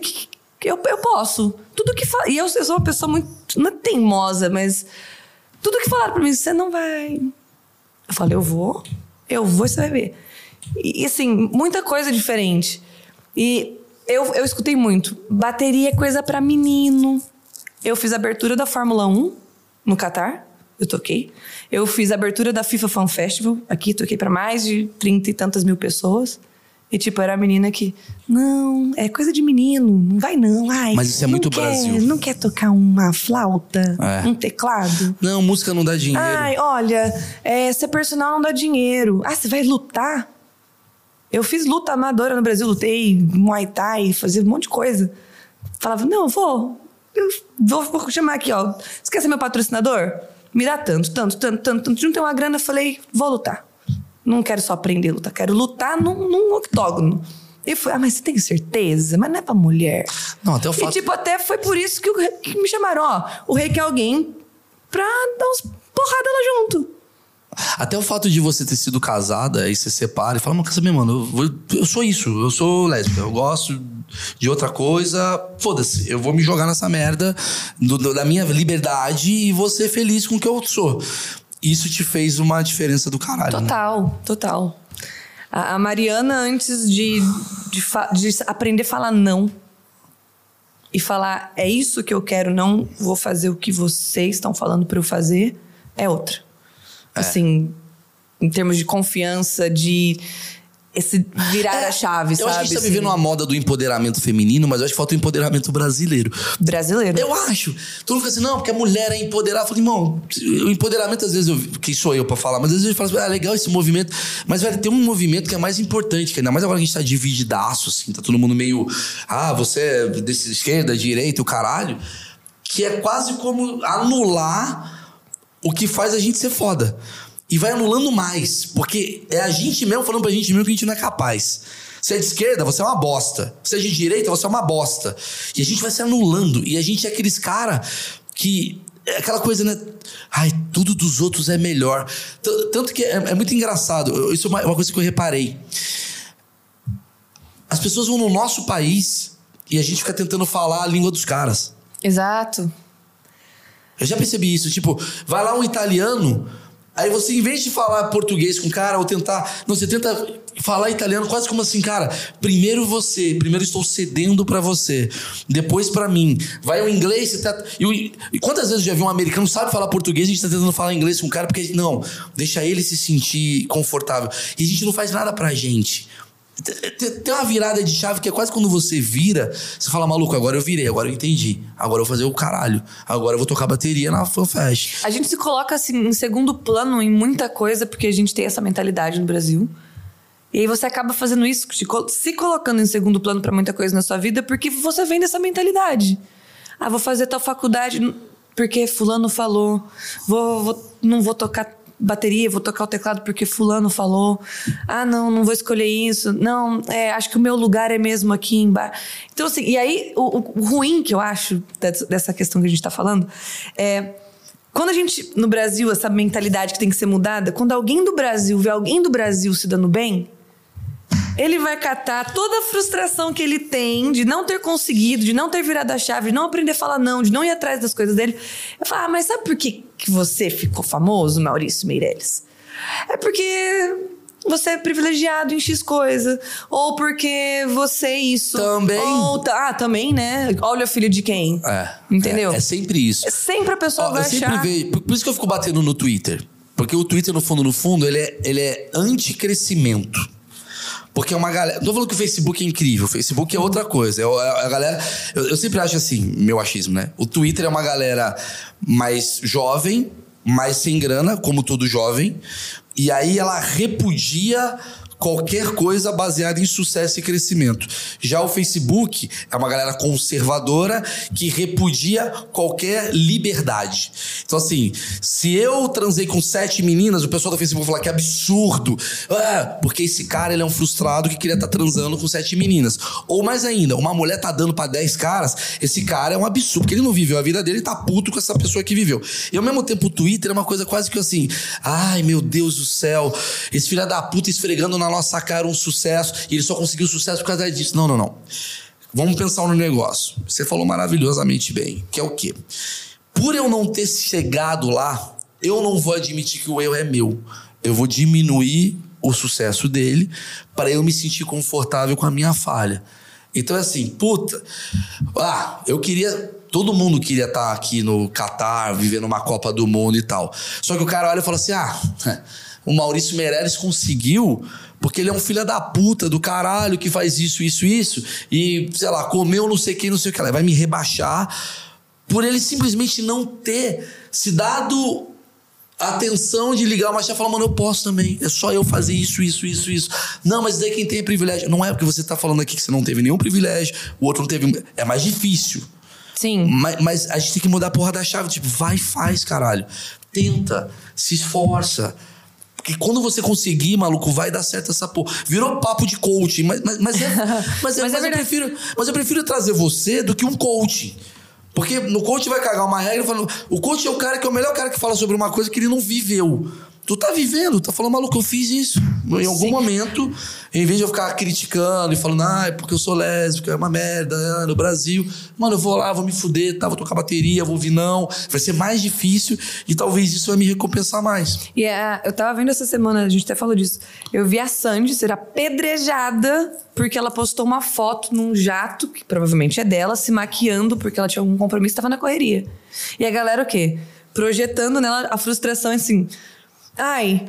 eu, eu posso. Tudo que fala. E eu, eu sou uma pessoa muito. Não é teimosa, mas. Tudo que falaram pra mim, você não vai. Eu falei, eu vou, eu vou e você vai ver. E e, assim, muita coisa diferente. E eu, eu escutei muito. Bateria é coisa pra menino. Eu fiz a abertura da Fórmula 1 no Catar. Eu toquei. Eu fiz a abertura da FIFA Fan Festival. Aqui, toquei pra mais de 30 e tantas mil pessoas. E, tipo, era a menina que... Não, é coisa de menino. Não vai não. Ai, Mas isso é não muito quer- Brasil. Não quer tocar uma flauta? É. Um teclado? Não, música não dá dinheiro. Ai, olha, é, ser personal não dá dinheiro. Ah, você vai lutar? Eu fiz luta amadora no Brasil, lutei Muay Thai, fazia um monte de coisa. Falava, não, vou. Eu vou, vou chamar aqui, ó. Você quer ser meu patrocinador? Me dá tanto, tanto, tanto, tanto, tanto. Juntei uma grana, falei, vou lutar. Não quero só aprender a lutar, quero lutar num, num octógono. E foi, ah, mas você tem certeza? Mas não é pra mulher. Não, até o E fato. tipo, até foi por isso que, o que me chamaram, ó. O rei quer alguém pra dar uns porrada lá junto. Até o fato de você ter sido casada, aí você separa e fala, mas saber, mano, eu, vou- eu sou isso, eu sou lésbica, eu gosto de outra coisa, foda-se, eu vou me jogar nessa merda do- do- da minha liberdade e vou ser feliz com o que eu sou. isso te fez uma diferença do caralho. né? Total, total. A, a Mariana, antes de, de, de aprender a falar não e falar é isso que eu quero, não vou fazer o que vocês estão falando para eu fazer, é outra. Assim, em termos de confiança, de esse virar a chave, É, Eu sabe? acho que a gente tá assim, vivendo uma moda do empoderamento feminino, mas eu acho que falta o empoderamento brasileiro. brasileiro. Eu acho. Todo mundo fica assim, não, porque a mulher é empoderada. Eu falei, irmão, o empoderamento, às vezes, eu, quem sou eu pra falar, mas às vezes eu falo assim, ah, legal esse movimento. Mas, velho, tem um movimento que é mais importante, que ainda mais agora que a gente tá divididaço, assim, tá todo mundo meio, ah, você é desse esquerda, direita, o caralho. Que é quase como anular o que faz a gente ser foda. E vai anulando mais, porque é a gente mesmo falando pra gente mesmo que a gente não é capaz. Você é de esquerda, você é uma bosta. Você é de direita, você é uma bosta. E a gente vai se anulando. E a gente é aqueles cara que. É aquela coisa, né? Ai, tudo dos outros é melhor. T- Tanto que é, é muito engraçado. Isso é uma, uma coisa que eu reparei. As pessoas vão no nosso país e a gente fica tentando falar a língua dos caras. Exato. Eu já percebi isso. Tipo, vai lá um italiano, aí você, em vez de falar português com o cara ou tentar. Não, você tenta falar italiano quase como assim, cara. Primeiro você, primeiro estou cedendo pra você, depois pra mim. Vai o inglês, você tá. E, e quantas vezes eu já vi um americano sabe falar português a gente tá tentando falar inglês com o cara porque, não, deixa ele se sentir confortável. E a gente não faz nada pra gente. Tem uma virada de chave que é quase quando você vira, você fala, maluco, agora eu virei, agora eu entendi. Agora eu vou fazer o caralho. Agora eu vou tocar bateria na FanFest. A gente se coloca assim em segundo plano em muita coisa porque a gente tem essa mentalidade no Brasil. E aí você acaba fazendo isso, se colocando em segundo plano pra muita coisa na sua vida porque você vem dessa mentalidade. Ah, vou fazer tal faculdade porque fulano falou. Vou, vou- não vou tocar bateria, vou tocar o teclado porque fulano falou. Ah, não, não vou escolher isso. Não, é, acho que o meu lugar é mesmo aqui embaixo. Então assim, e aí o, o- ruim que eu acho dessa- questão que a gente tá falando é quando a gente, no Brasil, essa mentalidade que tem que ser mudada, quando alguém do Brasil vê alguém do Brasil se dando bem, ele vai catar toda a frustração que ele tem de não ter conseguido, de não ter virado a chave, de não aprender a falar não, de não ir atrás das coisas dele. Eu falo, ah, mas sabe por que, que você ficou famoso, Maurício Meirelles? É porque você é privilegiado em X coisa. Ou porque você é isso. Também. Ou, ah, também, né? Olha o filho de quem. É. Entendeu? É, é sempre isso. Sempre a pessoa Ó, vai eu sempre achar... vejo. Por, por isso que eu fico batendo no Twitter. Porque o Twitter, no fundo, no fundo, ele é, ele é anti-crescimento. Porque é uma galera. Não tô falando que o Facebook é incrível. O Facebook é outra coisa. É é a galera. Eu, eu sempre acho assim, meu achismo, né? O Twitter é uma galera mais jovem, mais sem grana, como todo jovem. E aí ela repudia qualquer coisa baseada em sucesso e crescimento. Já o Facebook é uma galera conservadora que repudia qualquer liberdade. Então, assim, se eu transei com sete meninas, o pessoal do Facebook vai falar que absurdo. Ah, porque esse cara ele é um frustrado que queria estar transando com sete meninas. Ou mais ainda, uma mulher tá dando pra dez caras, esse cara é um absurdo, porque ele não viveu a vida dele e tá puto com essa pessoa que viveu. E ao mesmo tempo o Twitter é uma coisa quase que assim, ai meu Deus do céu, esse filho da puta esfregando na nossa cara um sucesso e ele só conseguiu sucesso por causa disso. Não, não, não. Vamos pensar no negócio. Você falou maravilhosamente bem, que é o quê? Por eu não ter chegado lá, eu não vou admitir que o erro é meu. Eu vou diminuir o sucesso dele para eu me sentir confortável com a minha falha. Então é assim, puta, ah, eu queria. Todo mundo queria estar aqui no Catar, vivendo uma Copa do Mundo e tal. Só que o cara olha e fala assim: ah, o Maurício Meirelles conseguiu porque ele é um filho da puta do caralho que faz isso, isso, isso, e, sei lá, comeu não sei quem, não sei o que lá. Vai me rebaixar por ele simplesmente não ter se dado atenção de ligar uma chave e falar, mano, eu posso também. É só eu fazer isso, isso, isso, isso. Não, mas daí quem tem privilégio. Não é porque você tá falando aqui que você não teve nenhum privilégio, o outro não teve. É mais difícil. Sim. Mas, mas a gente tem que mudar a porra da chave. Tipo, vai e faz, caralho. Tenta, se esforça. Porque quando você conseguir, maluco, vai dar certo essa porra. Virou papo de coaching, mas, mas, mas é. Mas, é, Mas é mas eu verdade. prefiro, mas eu prefiro trazer você do que um coaching. Porque no coach vai cagar uma regra falando. O coach é o cara que é o melhor cara que fala sobre uma coisa que ele não viveu. Tu tá vivendo, tá falando, maluco, eu fiz isso. Em algum Sim. momento, em vez de eu ficar criticando e falando, ah, é porque eu sou lésbica, é uma merda, ah, no Brasil. Mano, eu vou lá, vou me fuder, tá? Vou tocar bateria, vou ouvir não. Vai ser mais difícil e talvez isso vai me recompensar mais. E é, eu tava vendo essa semana, a gente até falou disso. Eu vi a Sandy ser apedrejada porque ela postou uma foto num jato, que provavelmente é dela, se maquiando porque ela tinha algum compromisso e tava na correria. E a galera o quê? Projetando nela a frustração assim. Ai,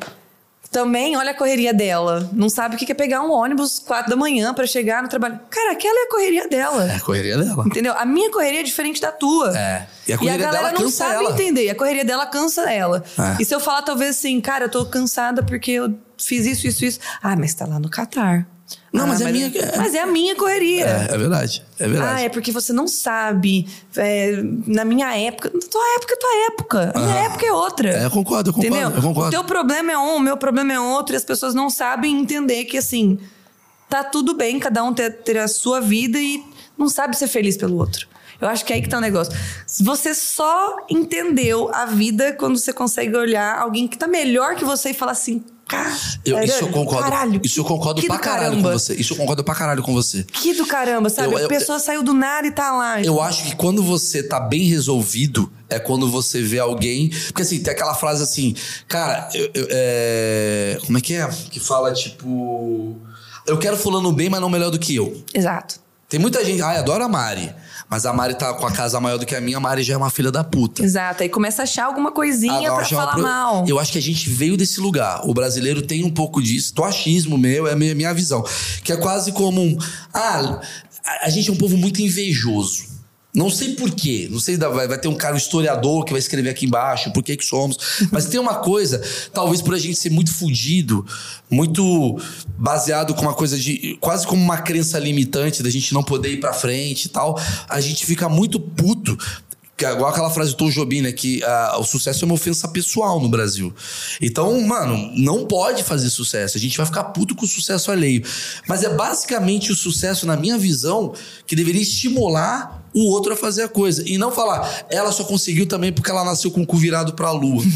também olha a correria dela. Não sabe o que é pegar um ônibus quatro da manhã pra chegar no trabalho. Cara, aquela é a correria dela. É a correria dela. Entendeu? A minha correria é diferente da tua. É. E E a a, correria galera dela não sabe ela. entender. E a correria dela cansa ela. É. E se eu falar, talvez assim, cara, eu tô cansada porque eu fiz isso, isso, isso. Ah, mas tá lá no Catar. Não, Ah, mas é minha- Mas é a minha correria. É, é verdade. É verdade. Ah, é porque você não sabe. É, na minha época. Tua época é tua época. A minha Aham. época é outra. É, eu concordo, eu concordo, Entendeu? eu concordo. O teu problema é um, o meu problema é outro. E as pessoas não sabem entender que, assim, tá tudo bem cada um ter, ter a sua vida e não sabe ser feliz pelo outro. Eu acho que é aí que tá o negócio. Você só entendeu a vida quando você consegue olhar alguém que tá melhor que você e falar assim. Eu- isso eu concordo. Caralho, isso eu concordo pra caralho caramba. com você. Isso eu concordo pra caralho com você. Que do caramba, sabe? Eu- eu- a pessoa saiu do nada e tá lá. Eu acho que quando você tá bem resolvido, é quando você vê alguém. Porque assim, tem aquela frase assim, cara, é, como é que é? Que fala tipo. Eu quero fulano bem, mas não melhor do que eu. Exato. Tem muita gente, ai, adoro a Mari. Mas a Mari tá com a casa maior do que a minha, a Mari já é uma filha da puta. Exato. Aí começa a achar alguma coisinha já é falar pro- mal. Eu acho que a gente veio desse lugar. O brasileiro tem um pouco disso. Do achismo meu, é a minha, minha visão. Que é quase como um. Ah, a gente é um povo muito invejoso. Não sei por quê. Não sei, vai, vai ter um cara, um historiador, que vai escrever aqui embaixo por que que somos. Mas tem uma coisa, talvez por a gente ser muito fudido, muito baseado com uma coisa de. quase como uma crença limitante da gente não poder ir pra frente e tal. A gente fica muito puto que é igual aquela frase do Tom Jobim, né? Que ah, o sucesso é uma ofensa pessoal no Brasil. Então, mano, não pode fazer sucesso. A gente vai ficar puto com o sucesso alheio. Mas é basicamente o sucesso, na minha visão, que deveria estimular o outro a fazer a coisa. E não falar, ela só conseguiu também porque ela nasceu com o cu virado pra lua.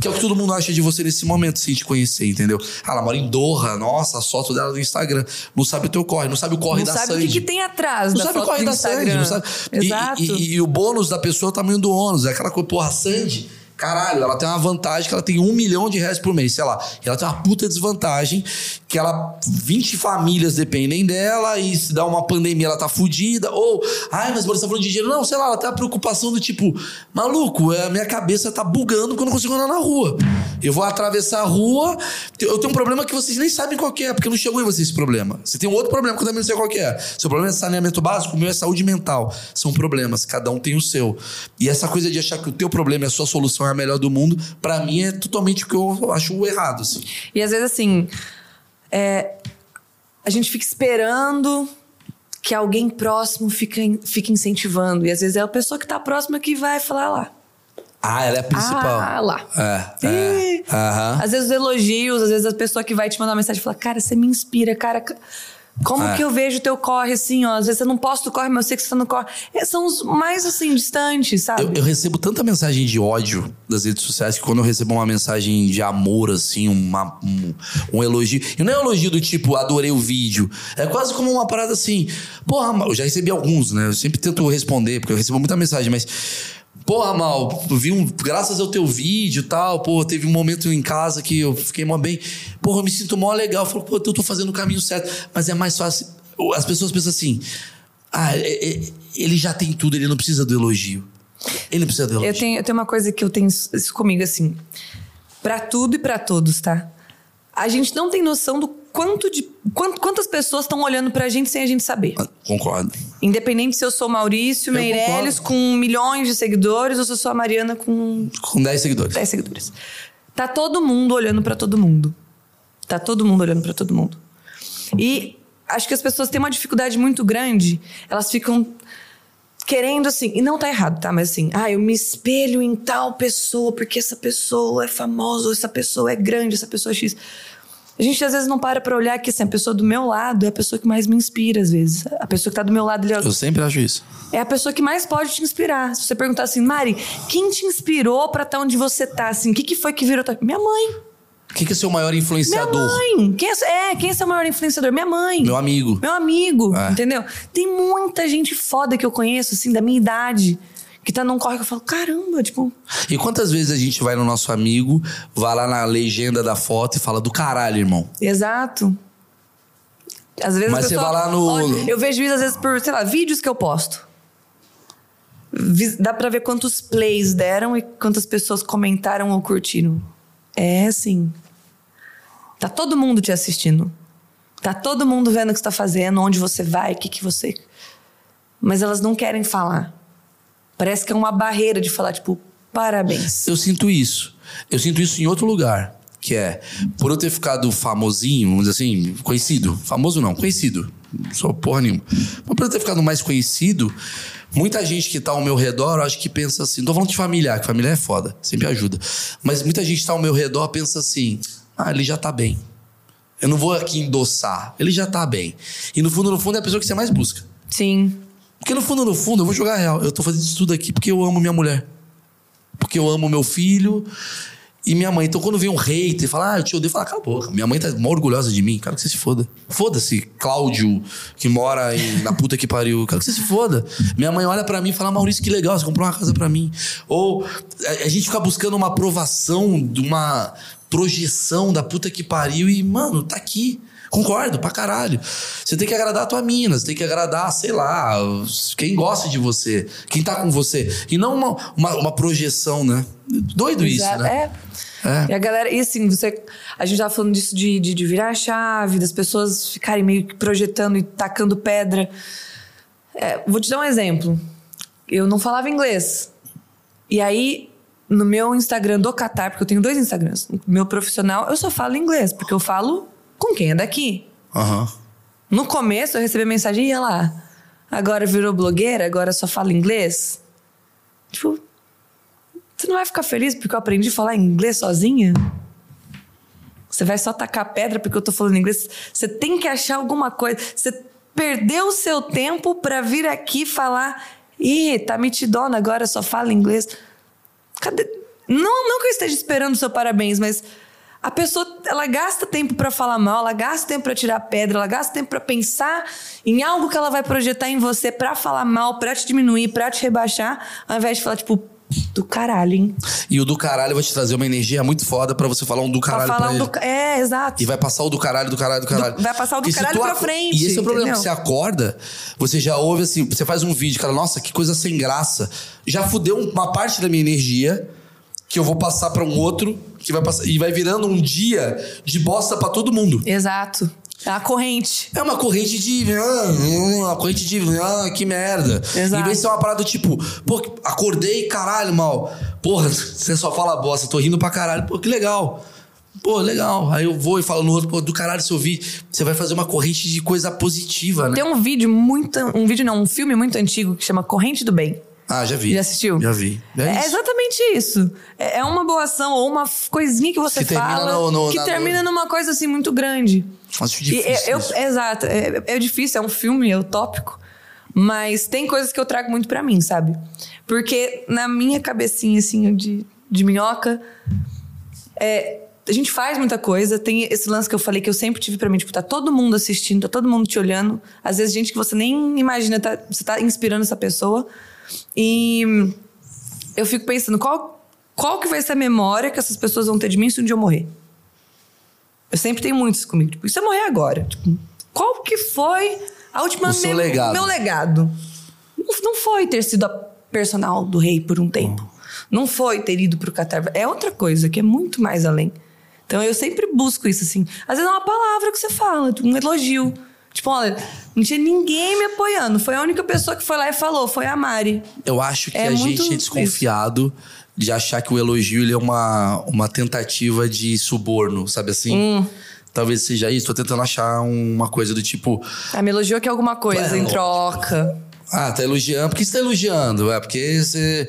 Que é o que todo mundo acha de você nesse momento, sem te conhecer, entendeu? Ah, ela mora em Doha, nossa, a foto dela no Instagram. Não sabe o teu corre, não sabe o corre não da sabe o Sandy. que, que tem atrás Não sabe o corre da Sandy, Instagram. não sabe. E- Exato. E, e- e o bônus da pessoa é o tamanho do ônus. É aquela coisa, porra, a Sandy, caralho, ela tem uma vantagem que ela tem um milhão de reais por mês, sei lá. Ela tem uma puta desvantagem que ela. 20 famílias dependem dela e se dá uma pandemia ela tá fudida. Ou, ai, mas você tá falando de dinheiro. Não, sei lá, ela tem a preocupação do tipo, maluco, a minha cabeça tá bugando quando eu não consigo andar na rua. Eu vou atravessar a rua, eu tenho um problema que vocês nem sabem qual é, porque não chegou em vocês esse problema. Você tem um outro problema que eu também não sei qual é. Seu problema é saneamento básico, o meu é saúde mental. São problemas, cada um tem o seu. E essa coisa de achar que o teu problema e a sua solução é a melhor do mundo, pra mim é totalmente o que eu acho errado, assim. E às vezes, assim, é, a gente fica esperando que alguém próximo fique, fique incentivando. E às vezes é a pessoa que tá próxima que vai falar lá. Ah, ela é a principal. Ah, lá. É. é. Aham. Às vezes os elogios, às vezes a pessoa que vai te mandar uma mensagem fala, cara, você me inspira, cara. Como É. que eu vejo teu corre assim, ó? Às vezes você não posta o corre, mas eu sei que você tá no corre. É, são os mais assim, distantes, sabe? Eu, eu recebo tanta mensagem de ódio das redes sociais que quando eu recebo uma mensagem de amor, assim, uma- um, um elogio. E não é um elogio do tipo, adorei o vídeo. É quase como uma parada assim. Porra, eu já recebi alguns, né? Eu sempre tento responder, porque eu recebo muita mensagem, mas. Porra, Mal, vi um. Graças ao teu vídeo e tal, pô, teve um momento em casa que eu fiquei mó bem. Porra, eu me sinto mó legal. Eu falo, pô, eu tô fazendo o caminho certo. Mas é mais fácil. As pessoas pensam assim. Ah, é- é- ele já tem tudo, ele não precisa do elogio. Ele não precisa do elogio. Eu tenho, eu tenho uma coisa que eu tenho isso isso comigo, assim. Pra tudo e pra todos, tá? A gente não tem noção do quanto de. quant- quantas pessoas estão olhando pra gente sem a gente saber. Ah, Concordo. Independente se eu sou Maurício Eu Meirelles concordo. com milhões de seguidores ou se eu sou a Mariana com Com 10 seguidores. 10 seguidores. Tá todo mundo olhando pra todo mundo. Tá todo mundo olhando pra todo mundo. E acho que as pessoas têm uma dificuldade muito grande. Elas ficam querendo assim, e não tá errado, tá? Mas assim, ah, eu me espelho em tal pessoa porque essa pessoa é famosa, essa pessoa é grande, essa pessoa é X. A gente às vezes não para pra olhar que assim, a pessoa do meu lado é a pessoa que mais me inspira, às vezes. A pessoa que tá do meu lado, ele é Eu sempre acho isso. é a pessoa que mais pode te inspirar. Se você perguntar assim, Mari, quem te inspirou pra estar onde você tá? Assim, o que, que foi que virou? tua-" Minha mãe. Quem que é seu maior Minha influenciador? mãe. Quem é, é, quem é seu maior influenciador? Minha mãe. Meu amigo. Meu amigo, É. entendeu? Tem muita gente foda que eu conheço, assim, da minha idade, que tá num corre que eu falo, caramba, tipo, E quantas vezes a gente vai no nosso amigo, vai lá na legenda da foto e fala do caralho, irmão? exato. Às vezes Mas você vai lá no- Olha, eu vejo isso às vezes por, sei lá, vídeos que eu posto. Dá pra ver quantos plays deram e quantas pessoas comentaram ou curtiram. É assim. Tá todo mundo te assistindo. Tá todo mundo vendo o que você tá fazendo, onde você vai, o que, que você. Mas elas não querem falar. Parece que é uma barreira de falar, tipo, parabéns. Eu sinto isso. Eu sinto isso em outro lugar. Que é, por eu ter ficado famosinho, vamos dizer assim, conhecido. Famoso não, conhecido. Não sou porra nenhuma. Mas por eu ter ficado mais conhecido, muita gente que tá ao meu redor, eu acho que pensa assim. Não tô falando de familiar, que família é foda, sempre ajuda. Mas muita gente que tá ao meu redor pensa assim: ah, ele já tá bem. Eu não vou aqui endossar. Ele já tá bem. E no fundo, no fundo, é a pessoa que você mais busca. Sim. Porque no fundo, no fundo, eu vou jogar real. Eu tô fazendo isso tudo aqui porque eu amo minha mulher. Porque eu amo meu filho e minha mãe. Então quando vem um hater e fala, ah, eu te odeio, fala, cala a boca. Minha mãe tá mó orgulhosa de mim. Quero que você se foda. Foda-se, Cláudio, que mora em- na puta que pariu. Quero que você se foda. Minha mãe olha pra mim e fala, Maurício, que legal, você comprou uma casa pra mim. Ou a, a gente fica buscando uma aprovação de uma projeção da puta que pariu e, mano, tá aqui. Concordo, pra caralho. Você tem que agradar a tua mina, você tem que agradar, sei lá, quem gosta de você, quem tá com você. E não uma, uma, uma projeção, né? Doido isso, Exato. né? É. É. E a galera, e assim, você. A gente tava falando disso de, de, de virar a chave, das pessoas ficarem meio que projetando e tacando pedra. É, vou te dar um exemplo. Eu não falava inglês. E aí, no meu Instagram do Qatar, porque eu tenho dois Instagrams, meu profissional, eu só falo inglês, porque eu falo com quem é daqui. Aham. No começo eu recebi a mensagem, ia lá, agora virou blogueira, agora só fala inglês. Tipo, você não vai ficar feliz porque eu aprendi a falar inglês sozinha? Você vai só tacar pedra porque eu tô falando inglês? Você tem que achar alguma coisa. Você perdeu o seu tempo pra vir aqui falar. Ih, tá mitidona, agora só fala inglês. Cadê? Não, não que eu esteja esperando o seu parabéns, mas a pessoa ela gasta tempo pra falar mal, ela gasta tempo pra tirar pedra, ela gasta tempo pra pensar em algo que ela vai projetar em você pra falar mal, pra te diminuir, pra te rebaixar, ao invés de falar tipo do caralho, hein? E o do caralho vai te trazer uma energia muito foda pra você falar um do caralho pra falar pra um do É, exato. E vai passar o do caralho, do caralho, do caralho. vai passar o do Porque caralho pra aco- frente, E esse é o problema. entendeu? Você acorda, você já ouve assim, você faz um vídeo, cara, nossa, que coisa sem graça. Já fudeu uma parte da minha energia que eu vou passar pra um outro, que vai passar. E vai virando um dia de bosta pra todo mundo. Exato. É a corrente. É uma corrente de. ah, Uma corrente de. Ah, que merda. Exato. Em vez de ser uma parada tipo, pô, acordei, caralho, mal. Porra, você só fala bosta, tô rindo pra caralho. Pô, que legal. Pô, legal. Aí eu vou e falo no outro, pô, do caralho, se eu vi. Você vai fazer uma corrente de coisa positiva, né? Tem um vídeo muito. Um vídeo não, um filme muito antigo que chama Corrente do Bem. Ah, já vi. Já assistiu? Já vi. É, É isso. exatamente isso. É é uma boa ação ou uma coisinha que você Que termina fala no- no- que na termina numa coisa assim muito grande. Acho difícil. é- exato. É, é difícil, é um filme, é utópico. Mas tem coisas que eu trago muito pra mim, sabe? Porque na minha cabecinha, assim, de, de minhoca, é, a gente faz muita coisa. Tem esse lance que eu falei que eu sempre tive pra mim, tipo, tá todo mundo assistindo, tá todo mundo te olhando. Às vezes, gente que você nem imagina, tá, você tá inspirando essa pessoa. E eu fico pensando, qual, qual que vai ser a memória que essas pessoas vão ter de mim se um dia eu morrer? Eu sempre tenho muitos comigo. Tipo, e se eu morrer agora? Tipo, qual que foi a última... O mem- legado. Meu legado. Não, não foi ter sido a personal do rei por um tempo. Não foi ter ido pro Catar. É outra coisa, que é muito mais além. Então eu sempre busco isso, assim. Às vezes é uma palavra que você fala, tipo, um elogio. Tipo, olha, não tinha ninguém me apoiando. Foi a única pessoa que foi lá e falou, foi a Mari. Eu acho que É a gente é desconfiado de achar que o elogio ele é uma, uma tentativa de suborno, sabe assim? Hum. Talvez seja isso. Tô tentando achar uma coisa do tipo, Ah, me elogiou que é alguma coisa É, em troca. ah, tá elogiando. Por que você tá elogiando? É porque você.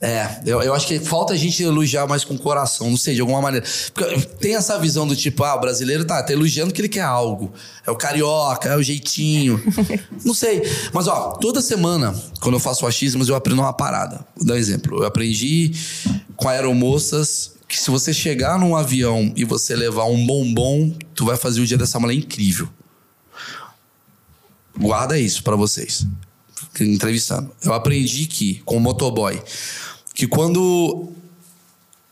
É, eu, eu acho que falta a gente elogiar mais com o coração, não sei, de alguma maneira. Porque tem essa visão do tipo, ah, o brasileiro tá, tá elogiando que ele quer algo. É o carioca, é o jeitinho. não sei. Mas, ó, toda semana, quando eu faço achismos, eu aprendo uma parada. Vou dar um exemplo. Eu aprendi com aeromoças que se você chegar num avião e você levar um bombom, tu vai fazer o dia dessa mulher incrível. Guarda isso para vocês. Entrevistando. Eu aprendi que, com o motoboy, que quando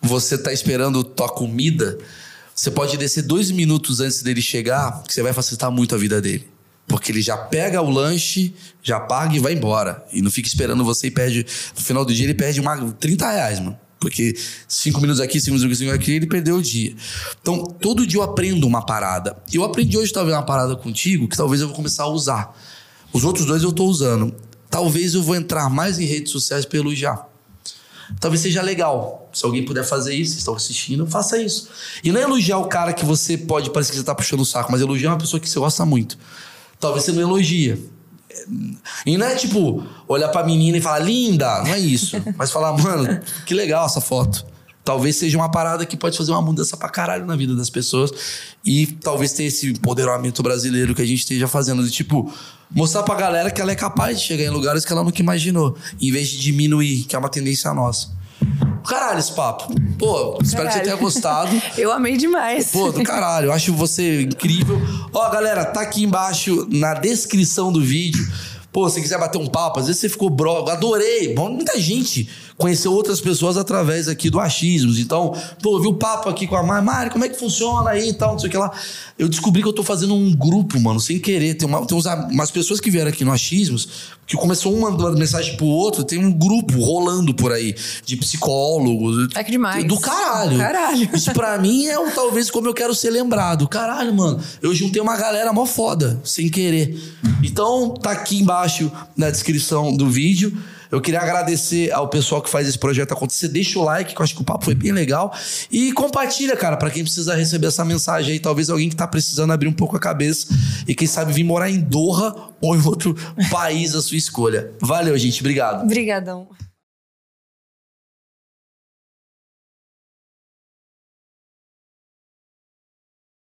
você tá esperando tua comida, você pode descer dois minutos antes dele chegar, que você vai facilitar muito a vida dele. Porque ele já pega o lanche, já paga e vai embora. E não fica esperando você e perde. No final do dia, ele perde uma, 30 reais, mano. Porque cinco minutos aqui, cinco minutos aqui, aqui, ele perdeu o dia. Então, todo dia eu aprendo uma parada. E eu aprendi hoje, talvez, uma parada contigo que talvez eu vou começar a usar. Os outros dois eu tô usando. Talvez eu vou entrar mais em redes sociais para elogiar. Talvez seja legal. Se alguém puder fazer isso, vocês estão assistindo, faça isso. E não é elogiar o cara que você pode parecer que você tá puxando o saco, mas elogiar uma pessoa que você gosta muito. Talvez você não elogia. E não é tipo olhar pra menina e falar, linda, não é isso. Mas falar, mano, que legal essa foto. Talvez seja uma parada que pode fazer uma mudança pra caralho na vida das pessoas. E talvez tenha esse empoderamento brasileiro que a gente esteja fazendo. De tipo, mostrar pra galera que ela é capaz de chegar em lugares que ela nunca imaginou. Em vez de diminuir, que é uma tendência nossa. Caralho, esse papo. Pô, espero que você tenha gostado. Eu amei demais. Pô, do caralho. Eu acho você incrível. Ó, galera, tá aqui embaixo na descrição do vídeo. Pô, se quiser bater um papo, às vezes você ficou bro, adorei. Bom, muita gente conheceu outras pessoas através aqui do achismos. Então, pô, vi o papo aqui com a Mari, Mari, como é que funciona aí e tal, não sei o que lá. Eu descobri que eu tô fazendo um grupo, mano, sem querer. Tem, uma, tem uns, umas pessoas que vieram aqui no achismos, que começou um mandando mensagem pro outro, tem um grupo rolando por aí, de psicólogos. É que demais. Do caralho. Caralho. Isso pra mim é um, talvez como eu quero ser lembrado. Caralho, mano. Eu juntei uma galera mó foda, sem querer. Então, tá aqui embaixo na descrição do vídeo. Eu queria agradecer ao pessoal que faz esse projeto acontecer. Deixa o like, que eu acho que o papo foi bem legal. E compartilha, cara, para quem precisa receber essa mensagem aí. Talvez alguém que tá precisando abrir um pouco a cabeça e quem sabe vir morar em Doha ou em outro país a sua escolha. Valeu, gente. Obrigado. Obrigadão.